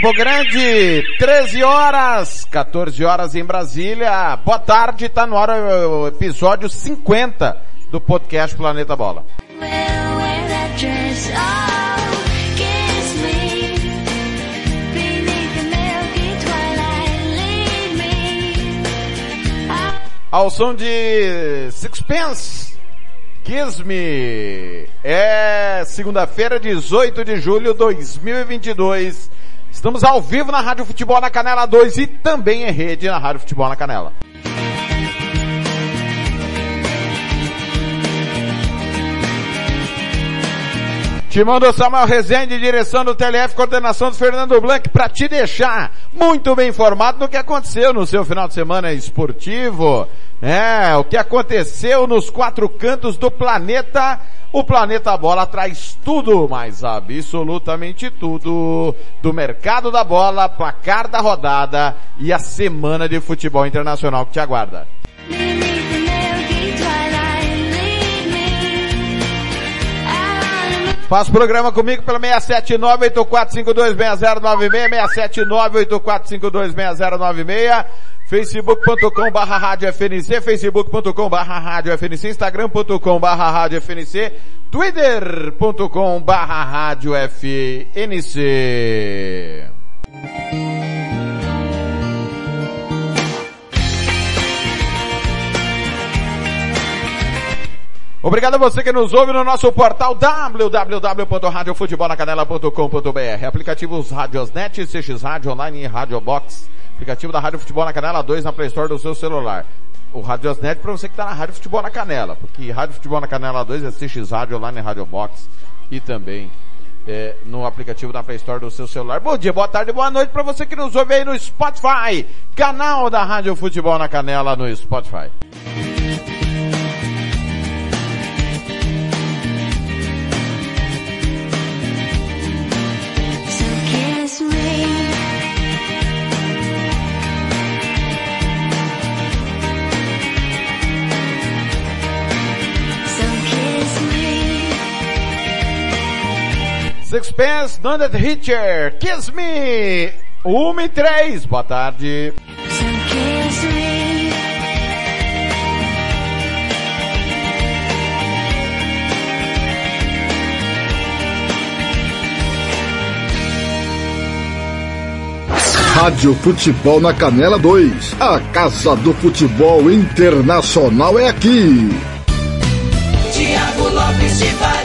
Campo Grande, 13 horas, 14 horas em Brasília. Boa tarde, tá no ar o episódio 50 do podcast Planeta Bola. Ao som de Sixpence, Kiss Me. É segunda-feira, 18 de julho de 2022. Estamos ao vivo na Rádio Futebol na Canela 2 e também em rede na Rádio Futebol na Canela. Timão do Samuel Rezende, direção do TLF, coordenação do Fernando Blanc, para te deixar muito bem informado do que aconteceu no seu final de semana esportivo. É, o que aconteceu nos quatro cantos do planeta. O Planeta Bola traz tudo, mas absolutamente tudo, do mercado da bola, placar da rodada e a semana de futebol internacional que te aguarda. Faz programa comigo pelo 679-8452-6096, 679-8452-6096, facebook.com barra rádio FNC, facebook.com barra rádio FNC, instagram.com barra rádio FNC, twitter.com barra rádio FNC. Obrigado a você que nos ouve no nosso portal www.radiofutebolnacanela.com.br Aplicativos Radiosnet, CX Rádio Online e Rádio Box. Aplicativo da Rádio Futebol na Canela 2 na Play Store do seu celular. O Radiosnet para você que está na Rádio Futebol na Canela, porque Rádio Futebol na Canela 2 é CX Rádio Online e Rádio Box e também é, no aplicativo da Play Store do seu celular. Bom dia, boa tarde, boa noite para você que nos ouve aí no Spotify, canal da Rádio Futebol na Canela no Spotify. Sixpence, None Hitcher, Kiss Me! 1 e 3, boa tarde. Rádio Futebol na Canela 2. A Casa do Futebol Internacional é aqui. Tiago Lopes de Faria.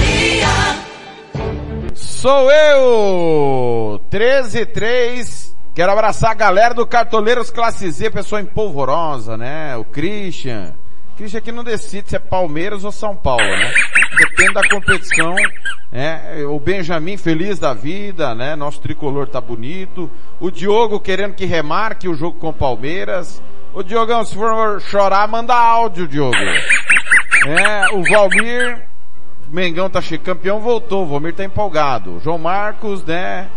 Sou eu! 13 3. Quero abraçar a galera do Cartoleiros Classe Z, pessoa empolvorosa, né? O Christian. Christian aqui não decide se é Palmeiras ou São Paulo, né? Depende da competição. É, o Benjamin feliz da vida, né? Nosso tricolor tá bonito. O Diogo querendo que remarque o jogo com o Palmeiras. O Diogão, se for chorar, manda áudio, Diogo. É, o Valmir, Mengão tá campeão voltou, o Valmir tá empolgado. João Marcos, né?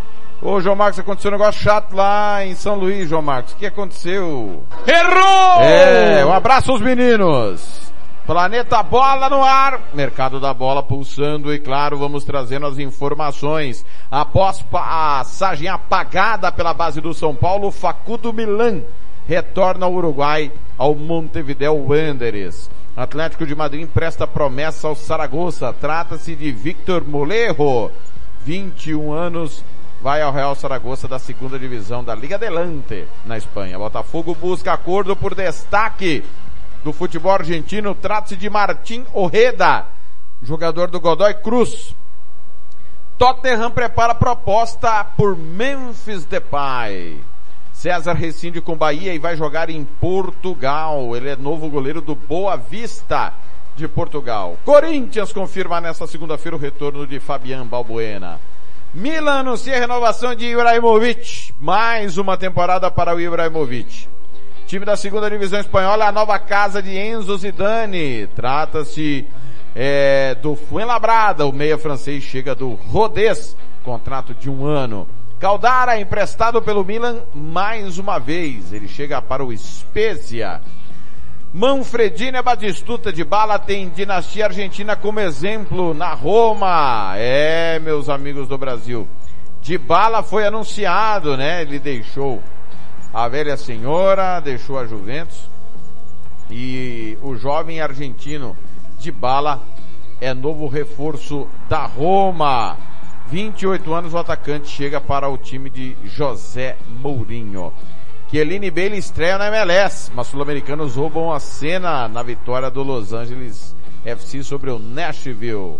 Ô João Marcos, aconteceu um negócio chato lá em São Luís, João Marcos. O que aconteceu? Errou! É, um abraço aos meninos. Planeta Bola no ar, mercado da bola pulsando e claro, vamos trazendo as informações. Após passagem apagada pela base do São Paulo, Facundo Milan retorna ao Uruguai ao Montevideo Wanderers. Atlético de Madrid empresta promessa ao Saragossa. Trata-se de Victor Molejo, 21 anos, vai ao Real Saragossa da segunda divisão da Liga Delante, na Espanha. Botafogo busca acordo por destaque do futebol argentino. Trata-se de Martim Orreda, jogador do Godoy Cruz. Tottenham prepara proposta por Memphis Depay. César rescinde com Bahia e vai jogar em Portugal. Ele é novo goleiro do Boa Vista de Portugal. Corinthians confirma nesta segunda-feira o retorno de Fabian Balbuena. Milan anuncia a renovação de Ibrahimovic. Mais uma temporada para o Ibrahimovic. Time da segunda divisão espanhola, a nova casa de Enzo Zidane. Trata-se é, do Fuenlabrada. O meia francês chega do Rodez. Contrato de um ano. Caldara, emprestado pelo Milan mais uma vez. Ele chega para o Spezia. Manfredina Batistuta de Bala tem dinastia argentina como exemplo na Roma. É, meus amigos do Brasil. De Bala foi anunciado, né? Ele deixou a velha senhora, deixou a Juventus. E o jovem argentino de Bala é novo reforço da Roma. 28 anos o atacante chega para o time de José Mourinho. Kelly Bailey estreia na MLS, mas sul-americanos roubam a cena na vitória do Los Angeles FC sobre o Nashville.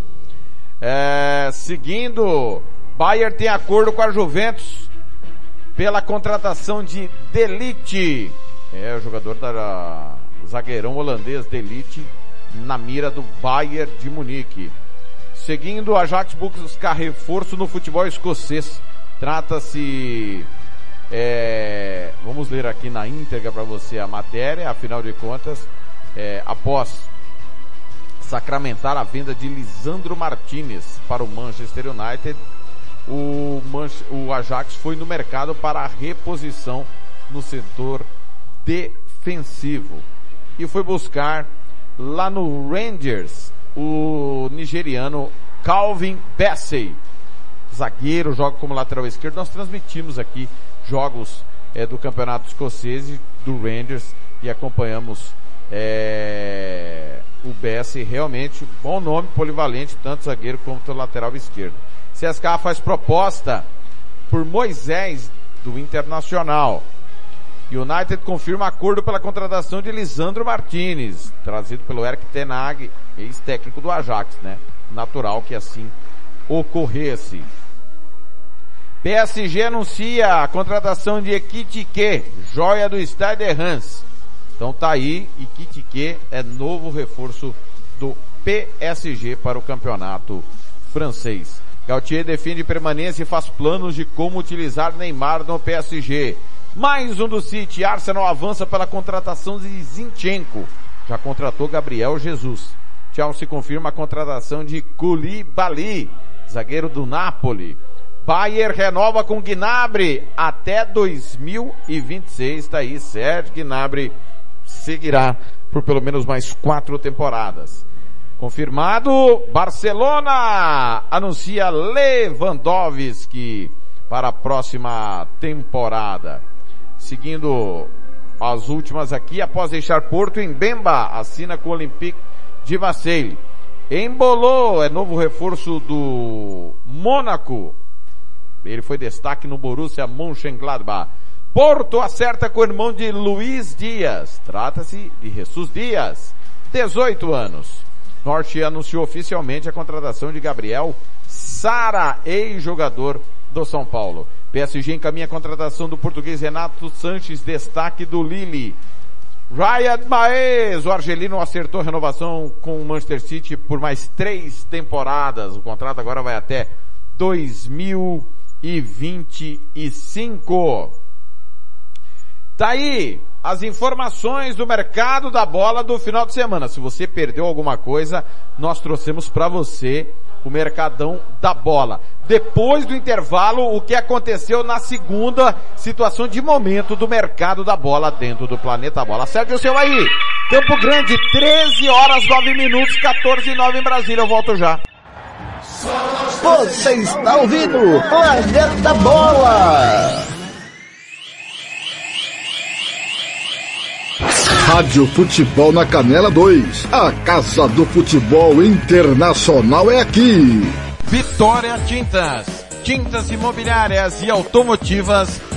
É, seguindo, Bayern tem acordo com a Juventus pela contratação de Delite. É o jogador da zagueirão holandês Delite na mira do Bayern de Munique. Seguindo, a Ajax busca reforço no futebol escocês. Trata-se, é, vamos ler aqui na íntegra para você a matéria, afinal de contas, é, após sacramentar a venda de Lisandro Martinez para o Manchester United, o, o Ajax foi no mercado para a reposição no setor defensivo e foi buscar lá no Rangers o nigeriano Calvin Bassey, zagueiro, joga como lateral esquerdo. Nós transmitimos aqui jogos é, do campeonato escocês do Rangers e acompanhamos é, o Bassey, realmente bom nome, polivalente, tanto zagueiro quanto lateral esquerdo. CSKA faz proposta por Moisés do Internacional. United confirma acordo pela contratação de Lisandro Martinez, trazido pelo Eric Tenag, ex-técnico do Ajax, né? Natural que assim ocorresse. PSG anuncia a contratação de Ekitike, joia do Stade de. Então tá aí, Ekitike é novo reforço do PSG para o campeonato francês. Gautier defende permanência e faz planos de como utilizar Neymar no PSG. Mais um do City. Arsenal avança pela contratação de Zinchenko. Já contratou Gabriel Jesus. Chelsea confirma a contratação de Koulibaly, zagueiro do Napoli. Bayern renova com Gnabry até 2026. Está aí, Sérgio Gnabry seguirá por pelo menos mais quatro temporadas. Confirmado, Barcelona anuncia Lewandowski para a próxima temporada. Seguindo as últimas aqui, após deixar Porto, em Bemba assina com o Olympique de Marseille. Embolou, é novo reforço do Mônaco. Ele foi destaque no Borussia Mönchengladbach. Porto acerta com o irmão de Luiz Dias. Trata-se de Jesus Dias, 18 anos. Norte anunciou oficialmente a contratação de Gabriel Sara, ex-jogador do São Paulo. PSG encaminha a contratação do português Renato Sanches, destaque do Lille. Ryan Maes, o argelino acertou renovação com o Manchester City por mais três temporadas. O contrato agora vai até 2025. Tá aí as informações do mercado da bola do final de semana. Se você perdeu alguma coisa, nós trouxemos para você o mercadão da bola. Depois do intervalo, o que aconteceu na segunda situação de momento do mercado da bola dentro do planeta bola. Acerte o seu aí. Campo Grande, 13 horas 9 minutos, 14 e 9 em Brasília. Eu volto já. Você está ouvindo Planeta Bola. Rádio Futebol na Canela 2. A Casa do Futebol Internacional é aqui. Vitória Tintas. Tintas imobiliárias e automotivas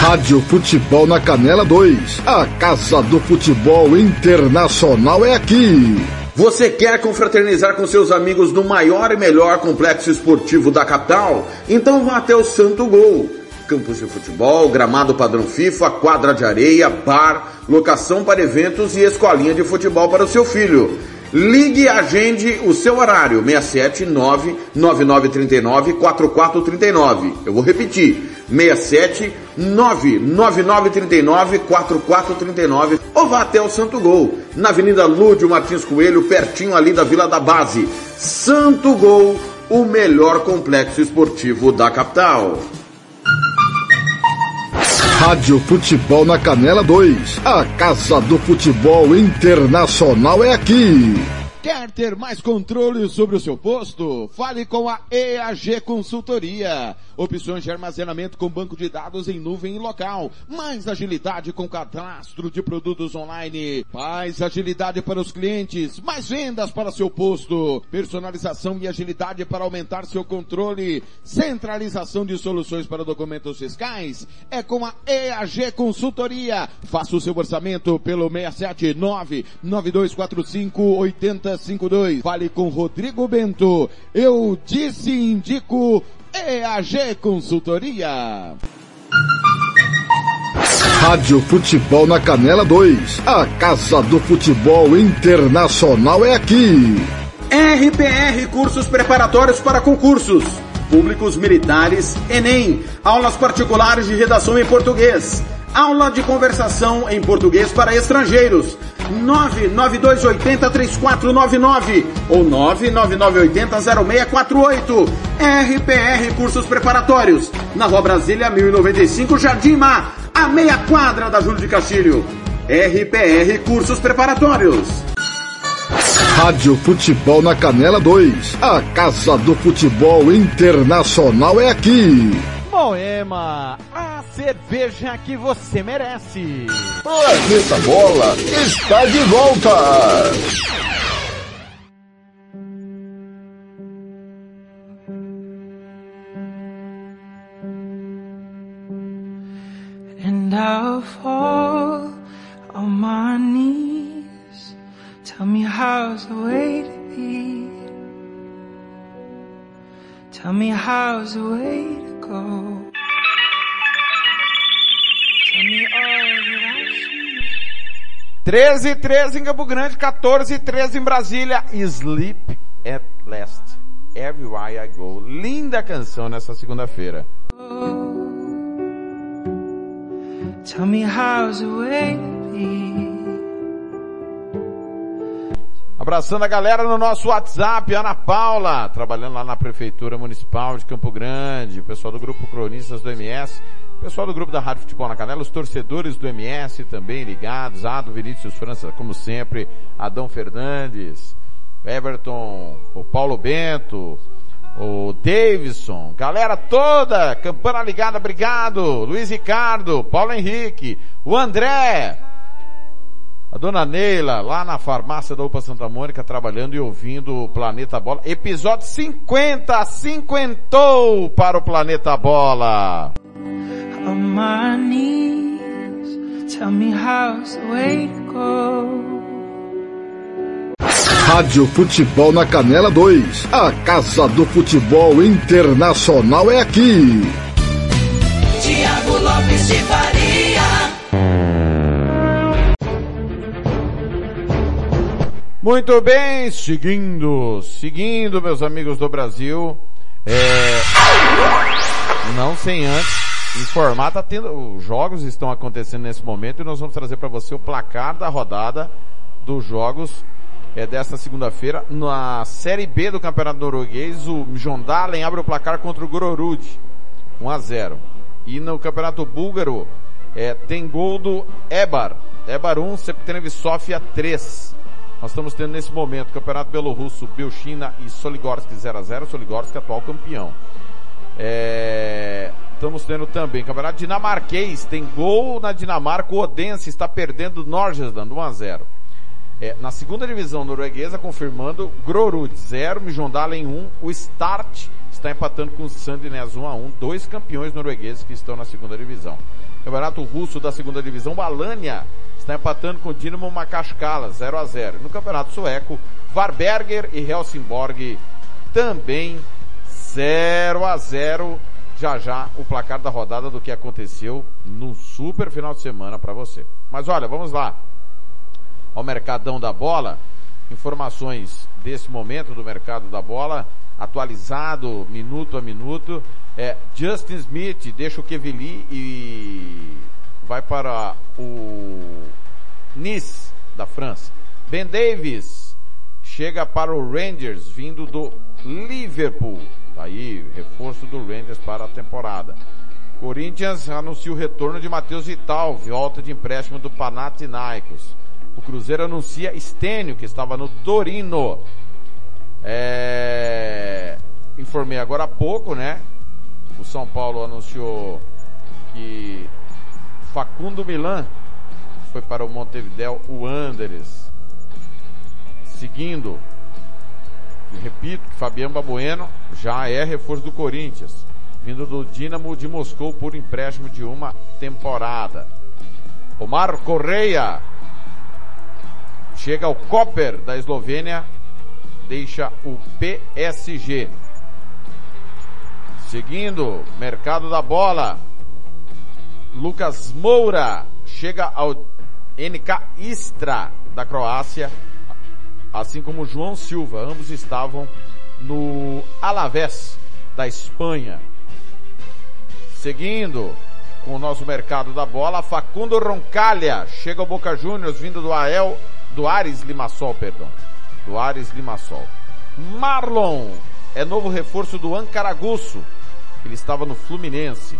Rádio Futebol na Canela 2. A Casa do Futebol Internacional é aqui. Você quer confraternizar com seus amigos no maior e melhor complexo esportivo da capital? Então vá até o Santo Gol. Campos de futebol, gramado padrão FIFA, quadra de areia, bar, locação para eventos e escolinha de futebol para o seu filho. Ligue e agende o seu horário, 679 9939 4439. Eu vou repetir, 67 99939 4439 ou vá até o Santo Gol, na Avenida Lúdio Martins Coelho, pertinho ali da Vila da Base. Santo Gol, o melhor complexo esportivo da capital. Rádio Futebol na Canela 2. A Casa do Futebol Internacional é aqui. Quer ter mais controle sobre o seu posto? Fale com a EAG Consultoria. Opções de armazenamento com banco de dados em nuvem e local. Mais agilidade com cadastro de produtos online. Mais agilidade para os clientes. Mais vendas para seu posto. Personalização e agilidade para aumentar seu controle. Centralização de soluções para documentos fiscais. É com a EAG Consultoria. Faça o seu orçamento pelo 679 9245 8052. Fale com Rodrigo Bento. Eu disse e indico EAG Consultoria. Rádio Futebol na Canela 2. A Casa do Futebol Internacional é aqui. RPR Cursos Preparatórios para Concursos. Públicos Militares, Enem. Aulas particulares de redação em português. Aula de conversação em português para estrangeiros. 992803499 ou 999800648. RPR Cursos Preparatórios. Na Rua Brasília 1095, Jardim Mar, a meia quadra da Júlio de Castilho. RPR Cursos Preparatórios. Rádio Futebol na Canela 2. A Casa do Futebol Internacional é aqui. Moema, a cerveja que você merece. Planeta Bola está de volta. And I'll fall on my knees. Tell me how's the way to be. Tell me how's the way to go. Tell me all that I see. 13 13 em Campo Grande, 14 13 em Brasília. Sleep at Last. Everywhere I Go. Linda canção nessa segunda-feira. Tell me how's. Abraçando a galera no nosso WhatsApp, Ana Paula, trabalhando lá na Prefeitura Municipal de Campo Grande, o pessoal do Grupo Cronistas do MS, pessoal do Grupo da Rádio Futebol na Canela, os torcedores do MS também ligados, Ado Vinícius França, como sempre, Adão Fernandes, Everton, o Paulo Bento, o Davidson, galera toda, campana ligada, obrigado, Luiz Ricardo, Paulo Henrique, o André, a dona Neila, lá na farmácia da UPA Santa Mônica, trabalhando e ouvindo o Planeta Bola. Episódio 50, cinquentou para o Planeta Bola. Rádio Futebol na Canela 2. A Casa do Futebol Internacional é aqui. Tiago Lopes de Faria. Muito bem, seguindo, seguindo, meus amigos do Brasil. É, não sem antes informar, tá tendo, os jogos estão acontecendo nesse momento e nós vamos trazer para você o placar da rodada dos jogos é desta segunda-feira. Na Série B do Campeonato Norueguês, o Mjondalen abre o placar contra o Gororud, 1 a 0. E no Campeonato Búlgaro, é, tem gol do Ebar, Ebar 1, Septenev Sofia 3. Nós estamos tendo nesse momento Campeonato Belorrusso, Belchina e Soligorsk 0 a 0 Soligorsk atual campeão. É, estamos tendo também Campeonato Dinamarquês, tem gol na Dinamarca, o Odense está perdendo Norgesland 1 a 0 é, na segunda divisão norueguesa, confirmando Grorud 0, Mijondalen 1, o Start está empatando com o Sandnes 1 a 1, dois campeões noruegueses que estão na segunda divisão. Campeonato russo da segunda divisão, Balania está empatando com o Dinamo Makashkala 0 a 0. No campeonato sueco, Varberger e Helsingborg também 0 a 0. Já já o placar da rodada do que aconteceu no super final de semana para você. Mas olha, vamos lá ao Mercadão da Bola. Informações desse momento do mercado da bola, atualizado minuto a minuto. É, Justin Smith deixa o Kevili e vai para o Nice da França. Ben Davis chega para o Rangers vindo do Liverpool. Tá aí, reforço do Rangers para a temporada. Corinthians anuncia o retorno de Matheus Vital, volta de empréstimo do Panathinaikos. O Cruzeiro anuncia Estênio, que estava no Torino. É... Informei agora há pouco, né? O São Paulo anunciou que Facundo Milan foi para o Montevideo Wanderers. Seguindo, repito que Fabiano Babueno já é reforço do Corinthians, vindo do Dinamo de Moscou por empréstimo de uma temporada. Omar Correia chega ao Koper da Eslovênia, deixa o PSG. Seguindo, mercado da bola. Lucas Moura chega ao NK Istra da Croácia, assim como João Silva, ambos estavam no Alavés da Espanha. Seguindo com o nosso mercado da bola, Facundo Roncalha chega ao Boca Juniors vindo do AEL do Ares Limassol, perdão. Do Ares Limassol. Marlon é novo reforço do Ancaraguço. Ele estava no Fluminense.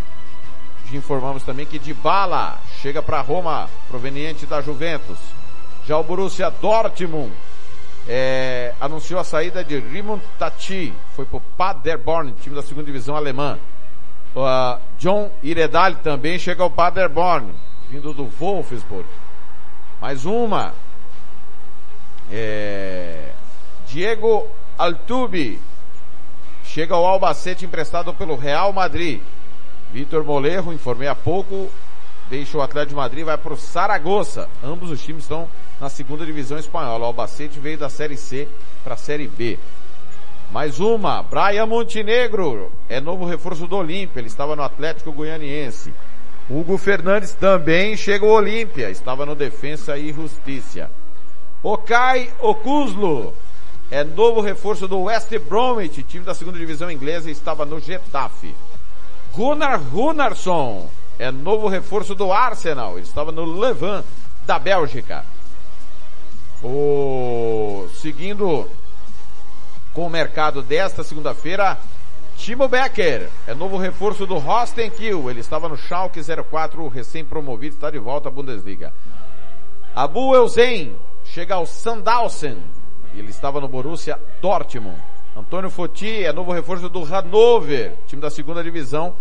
Informamos também que Dybala chega para Roma, proveniente da Juventus. Já o Borussia Dortmund é, anunciou a saída de Rimond Tati, foi para o Paderborn, time da segunda divisão alemã. Uh, John Iredali também chega ao Paderborn, vindo do Wolfsburg. Mais uma, é, Diego Altubi chega ao Albacete emprestado pelo Real Madrid. Vitor Molerro, informei há pouco, deixa o Atlético de Madrid vai para o Saragossa. Ambos os times estão na segunda divisão espanhola. O Albacete veio da Série C para a Série B. Mais uma, Brian Montenegro, é novo reforço do Olímpia, ele estava no Atlético Goianiense. Hugo Fernandes também chega ao Olímpia, estava no Defensa e Justiça. Okai Okuzlo é novo reforço do West Bromwich, time da segunda divisão inglesa estava no Getafe. Gunnar Gunnarsson é novo reforço do Arsenal, estava no Levant da Bélgica. O seguindo com o mercado desta segunda-feira, Timo Becker é novo reforço do Rostenkiel, ele estava no Schalke 04, recém-promovido, está de volta à Bundesliga. Abu Eusen chega ao Sandhausen. Ele estava no Borussia Dortmund. Antônio Foti é novo reforço do Hannover, time da segunda divisão.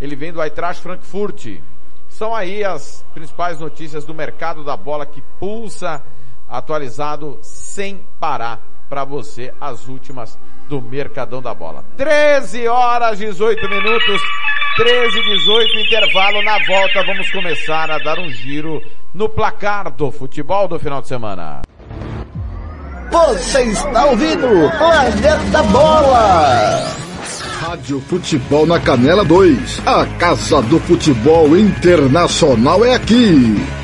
Ele vem do Eintracht Frankfurt. São aí as principais notícias do mercado da bola que pulsa atualizado sem parar para você as últimas do Mercadão da Bola. 13 horas 18 minutos, 13 18 intervalo na volta. Vamos começar a dar um giro no placar do futebol do final de semana. Você está ouvindo Planeta Bola. Rádio Futebol na Canela 2. A Casa do Futebol Internacional é aqui.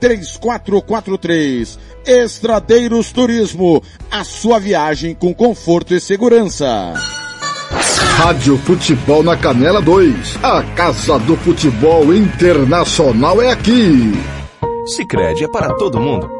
3443. Estradeiros Turismo, a sua viagem com conforto e segurança. Rádio Futebol na Canela 2. A Casa do Futebol Internacional é aqui. Sicredi é para todo mundo.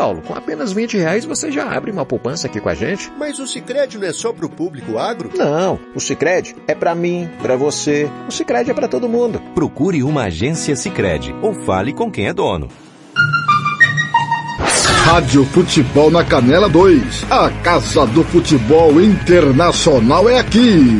Paulo. Com apenas 20 reais você já abre uma poupança aqui com a gente. Mas o Sicredi não é só para o público agro? Não, o Sicredi é para mim, para você. O Sicredi é para todo mundo. Procure uma agência Sicredi ou fale com quem é dono. Rádio Futebol na Canela 2. A Casa do Futebol Internacional é aqui.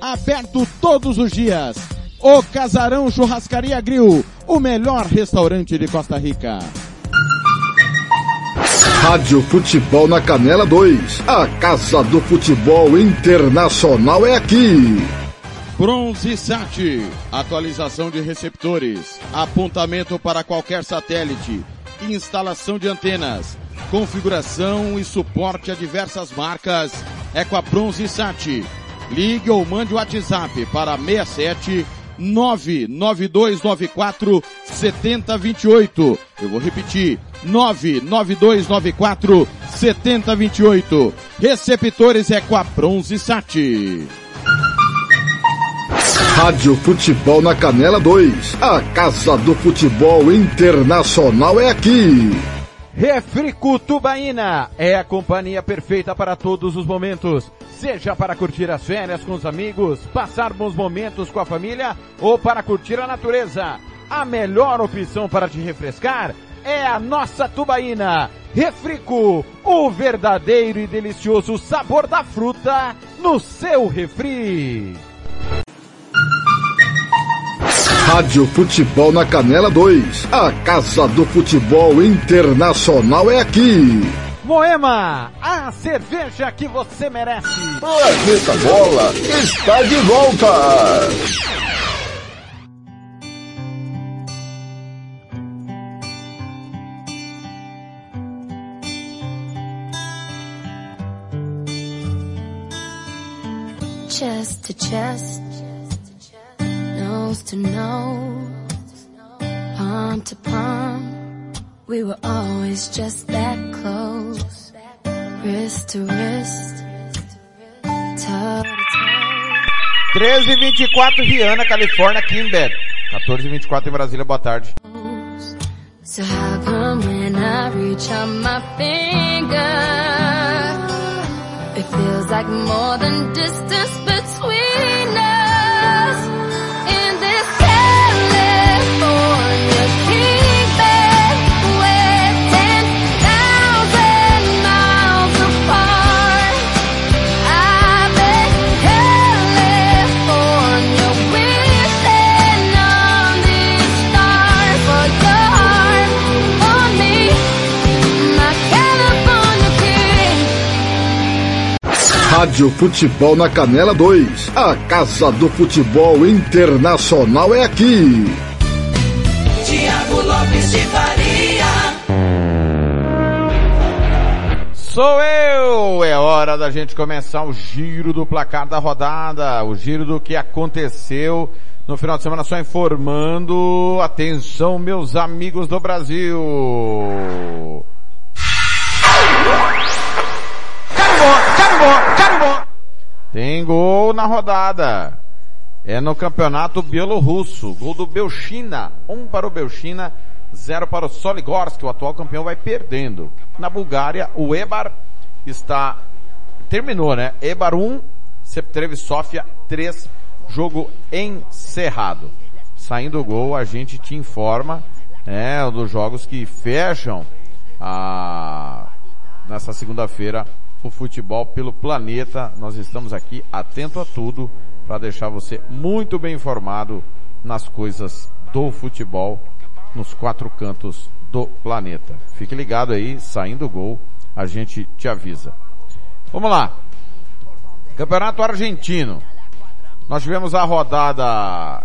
Aberto todos os dias. O Casarão Churrascaria Grill, o melhor restaurante de Costa Rica. Rádio Futebol na Canela 2. A Casa do Futebol Internacional é aqui. Bronze Sat, atualização de receptores, apontamento para qualquer satélite, instalação de antenas, configuração e suporte a diversas marcas é com a Bronze Sat. Ligue ou mande o WhatsApp para 67 99294 7028. Eu vou repetir. 99294 7028. Receptores é com a Bronze Sat. Rádio Futebol na Canela 2. A Casa do Futebol Internacional é aqui. Refrico Tubaína é a companhia perfeita para todos os momentos. Seja para curtir as férias com os amigos, passar bons momentos com a família ou para curtir a natureza. A melhor opção para te refrescar é a nossa tubaína. Refrico, o verdadeiro e delicioso sabor da fruta no seu refri. Rádio Futebol na Canela 2. A Casa do Futebol Internacional é aqui. Moema, a cerveja que você merece. Planeta Bola está de volta. Chest to chest, nose to nose, palm to palm. We were always just that close, wrist to wrist, toe to toe. 13 e 24 Rihanna, Califórnia, Kimber. 14 e 24 em Brasília, boa tarde. So how come when I reach out my finger, it feels like more than distance Rádio Futebol na Canela 2. A Casa do Futebol Internacional é aqui. Tiago Lopes de Faria. Sou eu! É hora da gente começar o giro do placar da rodada, o giro do que aconteceu no final de semana, só informando. Atenção, meus amigos do Brasil! Tem gol na rodada. É no campeonato bielorrusso. Gol do Belchina. Um para o Belchina, zero para o Soligorsk. O atual campeão vai perdendo. Na Bulgária, o Ebar está... Terminou, né? Ebar 1, Septrev Sofia 3. Jogo encerrado. Saindo o gol, a gente te informa, é, um dos jogos que fecham a, nessa segunda-feira o futebol pelo planeta. Nós estamos aqui atento a tudo para deixar você muito bem informado nas coisas do futebol nos quatro cantos do planeta. Fique ligado aí, saindo o gol, a gente te avisa. Vamos lá. Campeonato Argentino. Nós tivemos a rodada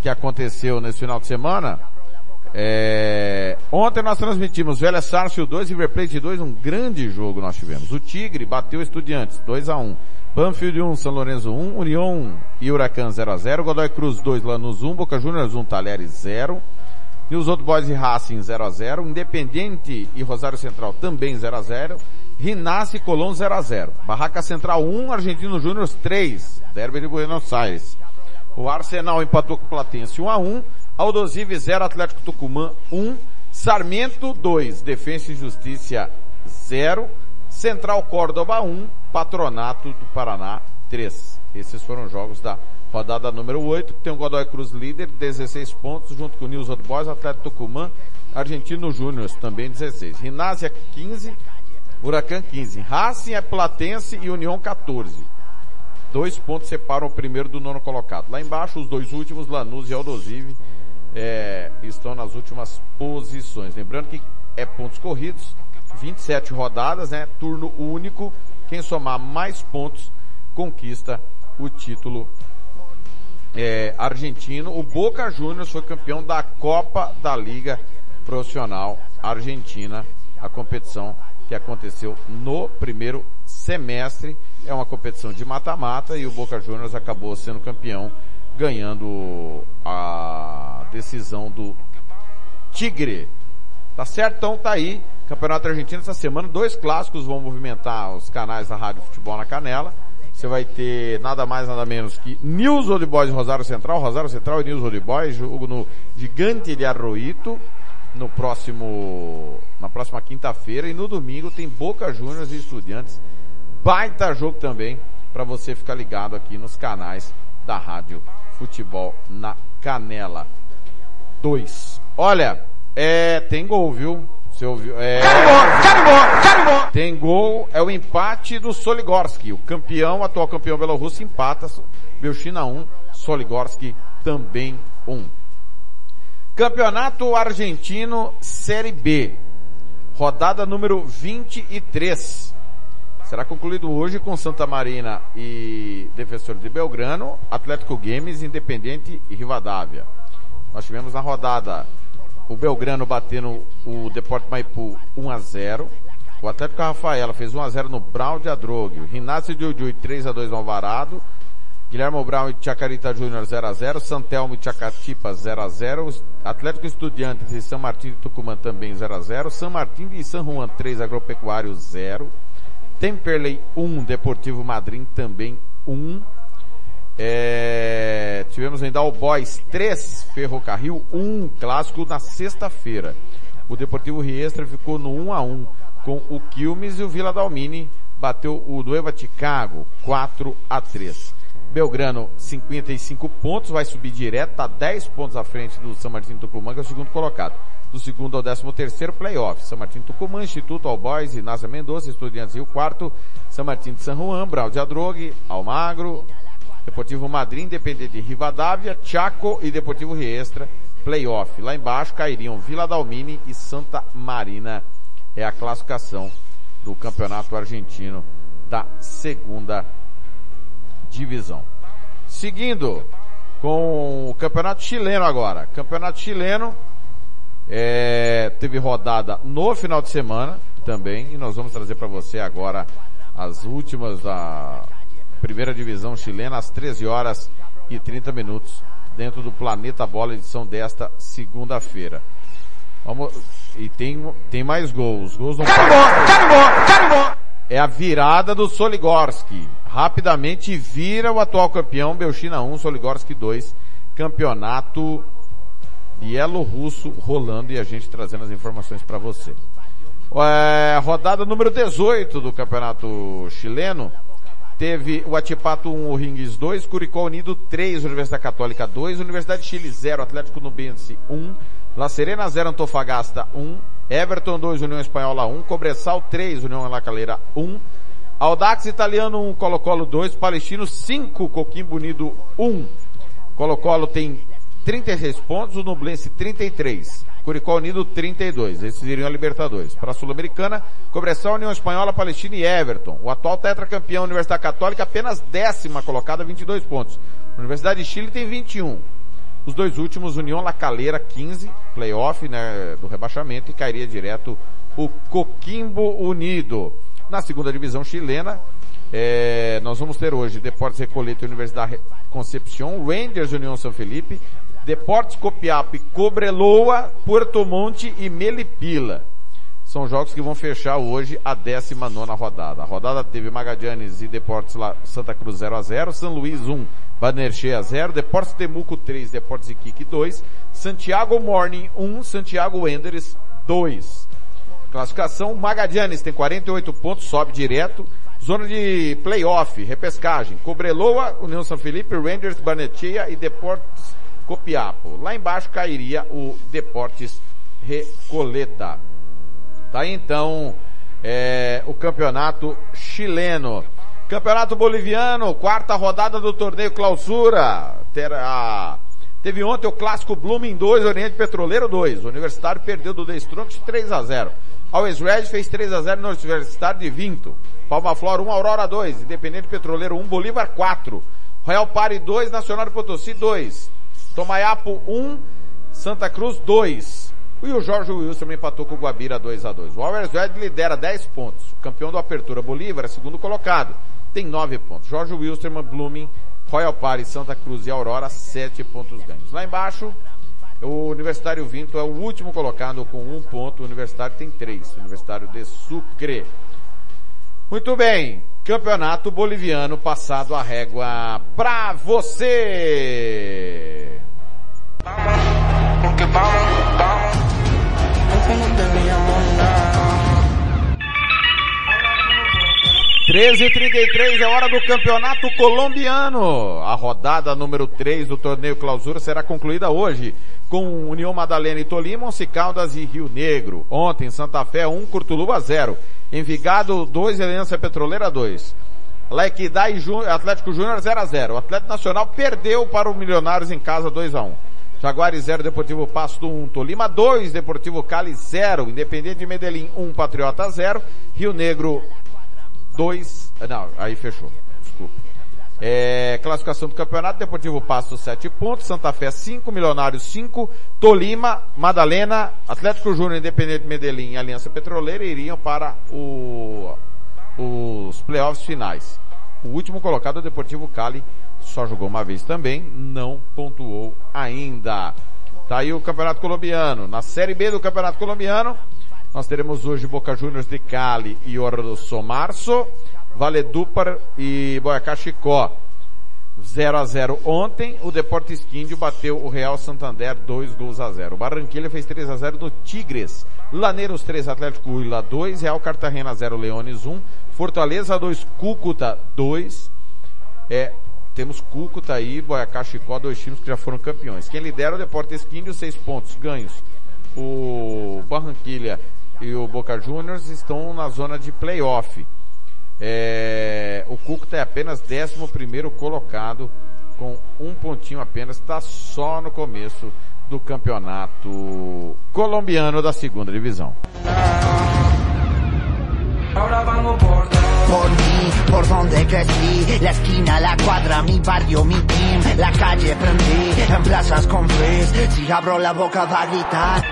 que aconteceu nesse final de semana. É... Ontem nós transmitimos Velha Sarsfield 2 e River Plate 2, um grande jogo nós tivemos. O Tigre bateu Estudiantes, 2 a 1 Banfield 1, São Lourenço 1, União e Huracan 0 a 0 Godoy Cruz 2, Lanús 1, Boca Juniors 1, Talheres 0. E os outros Boys e Racing 0 a 0 Independente e Rosário Central também 0 a 0 Rinácia e Colón 0 a 0 Barraca Central 1, Argentino Júnior 3. Derby de Buenos Aires. O Arsenal empatou com o Platense 1 a 1 Aldosive 0, Atlético Tucumã 1. Sarmento 2, Defensa e Justiça 0. Central Córdoba 1, Patronato do Paraná 3. Esses foram os jogos da rodada número 8, tem o Godoy Cruz líder, 16 pontos, junto com o News Old Boys, Atlético Tucumã, Argentino Júnior, também 16. Rinásia 15, Huracan 15. Racing é Platense e União 14. Dois pontos separam o primeiro do nono colocado. Lá embaixo, os dois últimos, Lanús e Aldosive, é, estão nas últimas posições. Lembrando que é pontos corridos, 27 rodadas, né? Turno único. Quem somar mais pontos conquista o título é, argentino. O Boca Juniors foi campeão da Copa da Liga Profissional Argentina, a competição que aconteceu no primeiro semestre. É uma competição de mata-mata e o Boca Juniors acabou sendo campeão, ganhando a decisão do Tigre. Tá certo? Então tá aí. Campeonato Argentino essa semana. Dois clássicos vão movimentar os canais da Rádio Futebol na Canela. Você vai ter nada mais, nada menos que News Old Boys Rosário Central. Rosário Central e News Old Boys. Jogo no Gigante de Arroito. No próximo, na próxima quinta-feira. E no domingo tem Boca Juniors e Estudiantes. Baita jogo também. para você ficar ligado aqui nos canais da Rádio Futebol na Canela. 2. Olha, é, tem gol, viu? Você ouviu? É, Tem gol, é o empate do Soligorski. O campeão, atual campeão belorrusso, empata. Belchina 1, Soligorski também 1. Campeonato Argentino Série B. Rodada número 23. Será concluído hoje com Santa Marina e Defensor de Belgrano, Atlético Games, Independente e Rivadavia. Nós tivemos na rodada o Belgrano batendo o Deporte Maipu 1 a 0 O Atlético Rafaela fez 1 a 0 no Brown de Adrogue. Rinácio de Ujui 3 a 2 no Alvarado. Guilherme Brown e Chacarita Júnior 0 a 0 Santelmo e Chacatipa 0 a 0 Atlético Estudiantes e São Martin de Tucumã também 0 a 0 São Martin e São Juan 3 Agropecuário 0 Temperley 1 Deportivo Madrid também 1 É, tivemos ainda o Boys 3, Ferrocarril 1, clássico na sexta-feira. O Deportivo Riestra ficou no 1 a 1 com o Quilmes e o Vila Dalmini bateu o Nueva Chicago 4 a 3. Belgrano 55 pontos, vai subir direto, tá 10 pontos à frente do São Martin Tucumã, que é o segundo colocado. Do segundo ao décimo terceiro, playoff. São Martin Tucumã, Instituto All Boys, Inácia Mendonça, Estudiantes Rio quarto, São Martin de San Juan, Brau de Adrogue, Almagro, Deportivo Madrid, Independente de Rivadavia, Chaco e Deportivo Riestra, playoff. Lá embaixo cairiam Vila Dalmini e Santa Marina. É a classificação do Campeonato Argentino da segunda divisão. Seguindo com o Campeonato Chileno agora. Campeonato Chileno é, teve rodada no final de semana também e nós vamos trazer para você agora as últimas da primeira divisão chilena às 13 horas e 30 minutos dentro do Planeta Bola edição desta segunda-feira. Vamos e tem tem mais gols. Gols não Carimbó, carimbó, carimbó. é a virada do Soligorski. Rapidamente vira o atual campeão Belchina 1, Soligorski 2. Campeonato bielorrusso rolando e a gente trazendo as informações para você. É, rodada número 18 do campeonato chileno. Teve o Atipato 1, o Ringues 2, Curicó Unido 3, Universidade Católica 2, Universidade de Chile 0, Atlético Nubense 1, La Serena 0, Antofagasta 1, Everton 2, União Espanhola 1, Cobressal 3, União La Calera 1, Audax Italiano 1, Colo-Colo 2, Palestino 5, Coquimbo Unido 1. Colo-Colo tem 36 pontos, o Nublense 33. Curicó Unido 32. Esses iriam a Libertadores. Para a Sul-Americana, Cobressal, União Espanhola, Palestina e Everton. O atual tetracampeão Universidade Católica apenas décima colocada, 22 pontos. Universidade de Chile tem 21. Os dois últimos, União La Calera 15, playoff né, do rebaixamento e cairia direto o Coquimbo Unido. Na segunda divisão chilena, é, nós vamos ter hoje Deportes Recoleta Universidade Concepción, Rangers União São Felipe, Deportes Copiapo e Cobreloa, Puerto Monte e Melipila. São jogos que vão fechar hoje a 19 rodada. A rodada teve Magadianes e Deportes Santa Cruz 0 a 0 São Luís 1, Banerche a 0, Deportes Temuco 3, Deportes Iquique 2, Santiago Morning 1, Santiago Wanderers 2. Classificação, Magadianes tem 48 pontos, sobe direto. Zona de playoff, repescagem. Cobreloa, União São Felipe, Rangers, Barnechea e Deportes Copiapo. Lá embaixo cairia o Deportes Recoleta. Tá então é, o campeonato chileno. Campeonato boliviano, quarta rodada do torneio clausura. Terá, teve ontem o clássico Blooming 2, Oriente Petroleiro 2. O Universitário perdeu do The Strongest 3 a 0 Always Red fez 3 a 0 no Universitário de Vinto. Palma Flor 1, Aurora 2. Independente Petroleiro 1, Bolívar 4. Royal Party 2, Nacional de Potosí 2. Tomaiapo 1, Santa Cruz 2. E o Jorge Wilson empatou com o Guabira 2 a 2 O Always Red lidera 10 pontos. O campeão do Apertura Bolívar é segundo colocado. Tem 9 pontos. Jorge Wilstermann, Blooming, Royal Party, Santa Cruz e Aurora, 7 pontos ganhos. Lá embaixo, o Universitário Vinto é o último colocado com um ponto. O Universitário tem três. Universitário de Sucre. Muito bem. Campeonato Boliviano passado a régua pra você. Porque vamos, vamos. Aunque no 13h33 é hora do campeonato colombiano. A rodada número 3 do torneio clausura será concluída hoje com União Madalena e Tolima, Once Caldas e Rio Negro. Ontem, Santa Fé 1, Curtuluba 0. Envigado 2, Aliança Petroleira 2. La Equidad e Jú- Atlético Júnior 0 a 0. O Atlético Nacional perdeu para o Milionários em casa 2 a 1. Jaguares 0, Deportivo Pasto 1, Tolima 2, Deportivo Cali 0, Independente de Medellín 1, Patriota 0, Rio Negro 2, não, aí fechou, desculpa. É, classificação do campeonato, Deportivo Pasto 7 pontos, Santa Fé 5, Milionários 5, Tolima, Madalena, Atlético Júnior, Independente de Medellín e Aliança Petroleira iriam para o, os playoffs finais. O último colocado, o Deportivo Cali, só jogou uma vez também, não pontuou ainda. Tá aí o Campeonato Colombiano. Na Série B do Campeonato Colombiano, nós teremos hoje Boca Juniors de Cali e Orso Março, Valedupar e Boyacá Chicó. 0 a 0 ontem, o Deportes Quíndio bateu o Real Santander 2 gols a 0. O Barranquilla fez 3 a 0 no Tigres. Laneiros 3, Atlético Huila 2, Real Cartagena 0, Leones 1, Fortaleza 2, Cúcuta 2. É, temos Cúcuta aí, Boyacá, Chicó, dois times que já foram campeões. Quem lidera o Deportes Quíndio, 6 pontos ganhos. O Barranquilla e o Boca Juniors estão na zona de playoff. É, o Cúcuta é apenas 11 primeiro colocado com um pontinho apenas, está só no começo do campeonato colombiano da segunda divisão. Por mí, por donde crecí, la esquina, la cuadra, mi barrio, mi team, la calle prendí, en plazas con Frizz, si abro la boca va a gritar.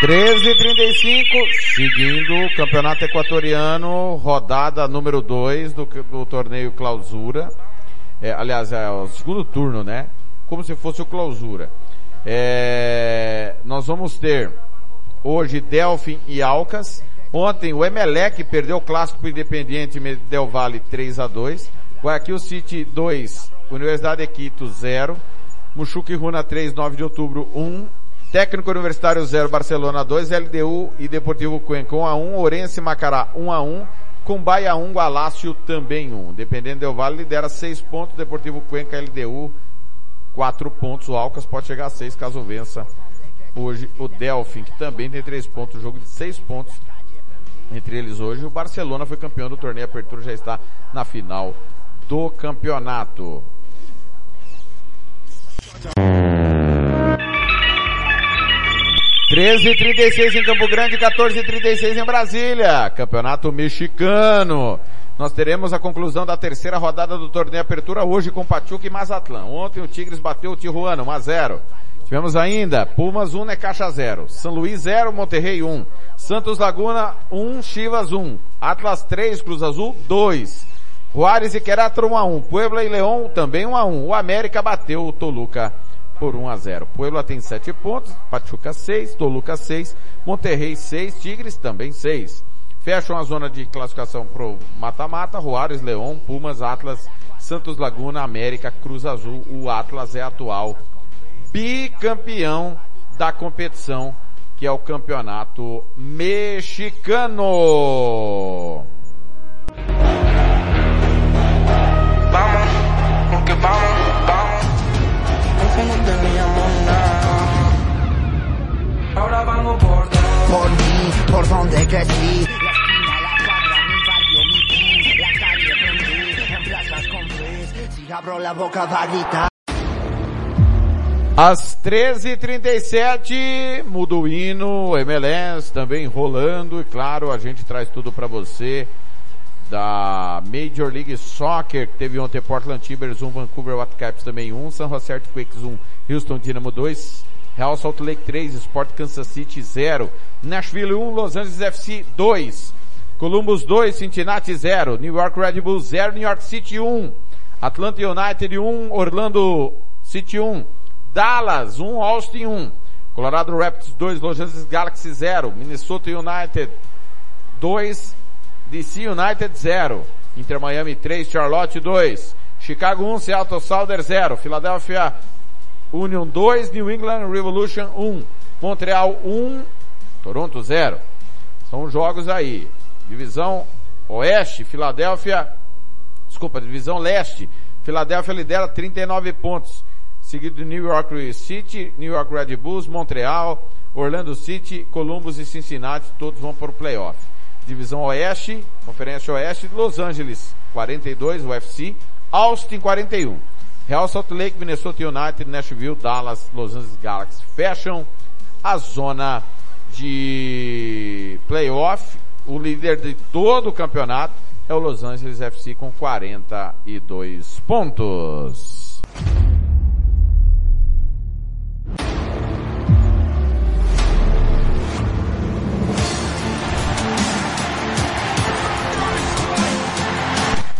13 e 35 seguindo o campeonato equatoriano, rodada número 2 do, do torneio clausura. É, aliás, é o segundo turno, né? Como se fosse o clausura. É, nós vamos ter hoje Delfim e Alcas. Ontem o Emelec perdeu o clássico pro Independiente Del Valle 3 a 2 Guayaquil City 2, Universidade de Quito 0. Muxuque Runa 3, 9 de outubro 1. Técnico Universitário 0, Barcelona 2, LDU e Deportivo Cuenca 1 a 1, Orense Macará 1 a 1, Cumbaia 1, Galácio também 1. Dependendo do Vale lidera 6 pontos, Deportivo Cuenca LDU 4 pontos, o Alcas pode chegar a 6 caso vença hoje o Delfim, que também tem 3 pontos, jogo de 6 pontos entre eles hoje. O Barcelona foi campeão do torneio Apertura, já está na final do campeonato. 13 e 36 em Campo Grande, 14 e 36 em Brasília. Campeonato Mexicano. Nós teremos a conclusão da terceira rodada do torneio Apertura hoje com Pachuca e Mazatlán. Ontem o Tigres bateu o Tijuana 1 a 0. Tivemos ainda Pumas 1, Necaxa 0. São Luís 0, Monterrey 1. Santos Laguna 1, Chivas 1. Atlas 3, Cruz Azul 2. Juárez e Querétaro 1 a 1. Puebla e León também 1 a 1. O América bateu o Toluca por 1 a 0. Puebla tem 7 pontos, Pachuca 6, Toluca 6, Monterrey 6, Tigres também 6. Fecham a zona de classificação pro mata-mata, Juárez, León, Pumas, Atlas, Santos Laguna, América, Cruz Azul. O Atlas é atual bicampeão da competição, que é o campeonato mexicano. Con Frizz, si abro la boca va. Às 13h37, muda o hino, MLS também rolando, e claro, a gente traz tudo para você da Major League Soccer, que teve ontem Portland Timbers 1, Vancouver Whitecaps também 1, San Jose Earthquakes 1, Houston Dynamo 2, Real Salt Lake 3, Sport Kansas City 0, Nashville 1, Los Angeles FC 2, Columbus 2, Cincinnati 0, New York Red Bull 0, New York City 1, Atlanta United 1, Orlando City 1, Dallas 1, Austin 1, Colorado Rapids 2, Los Angeles Galaxy 0, Minnesota United 2, DC United 0, Inter Miami 3, Charlotte 2, Chicago 1, Seattle Sounder 0, Philadelphia Union 2, New England Revolution 1, Montreal 1, Toronto 0. São jogos aí. Divisão Oeste, Filadélfia, desculpa, divisão Leste, Filadélfia lidera 39 pontos, seguido de New York City, New York Red Bulls, Montreal, Orlando City, Columbus e Cincinnati, todos vão para o playoff. Divisão Oeste, Conferência Oeste, Los Angeles 42, UFC, Austin 41. Real Salt Lake, Minnesota United, Nashville, Dallas, Los Angeles Galaxy fecham a zona de playoff. O líder de todo o campeonato é o Los Angeles FC com 42 pontos.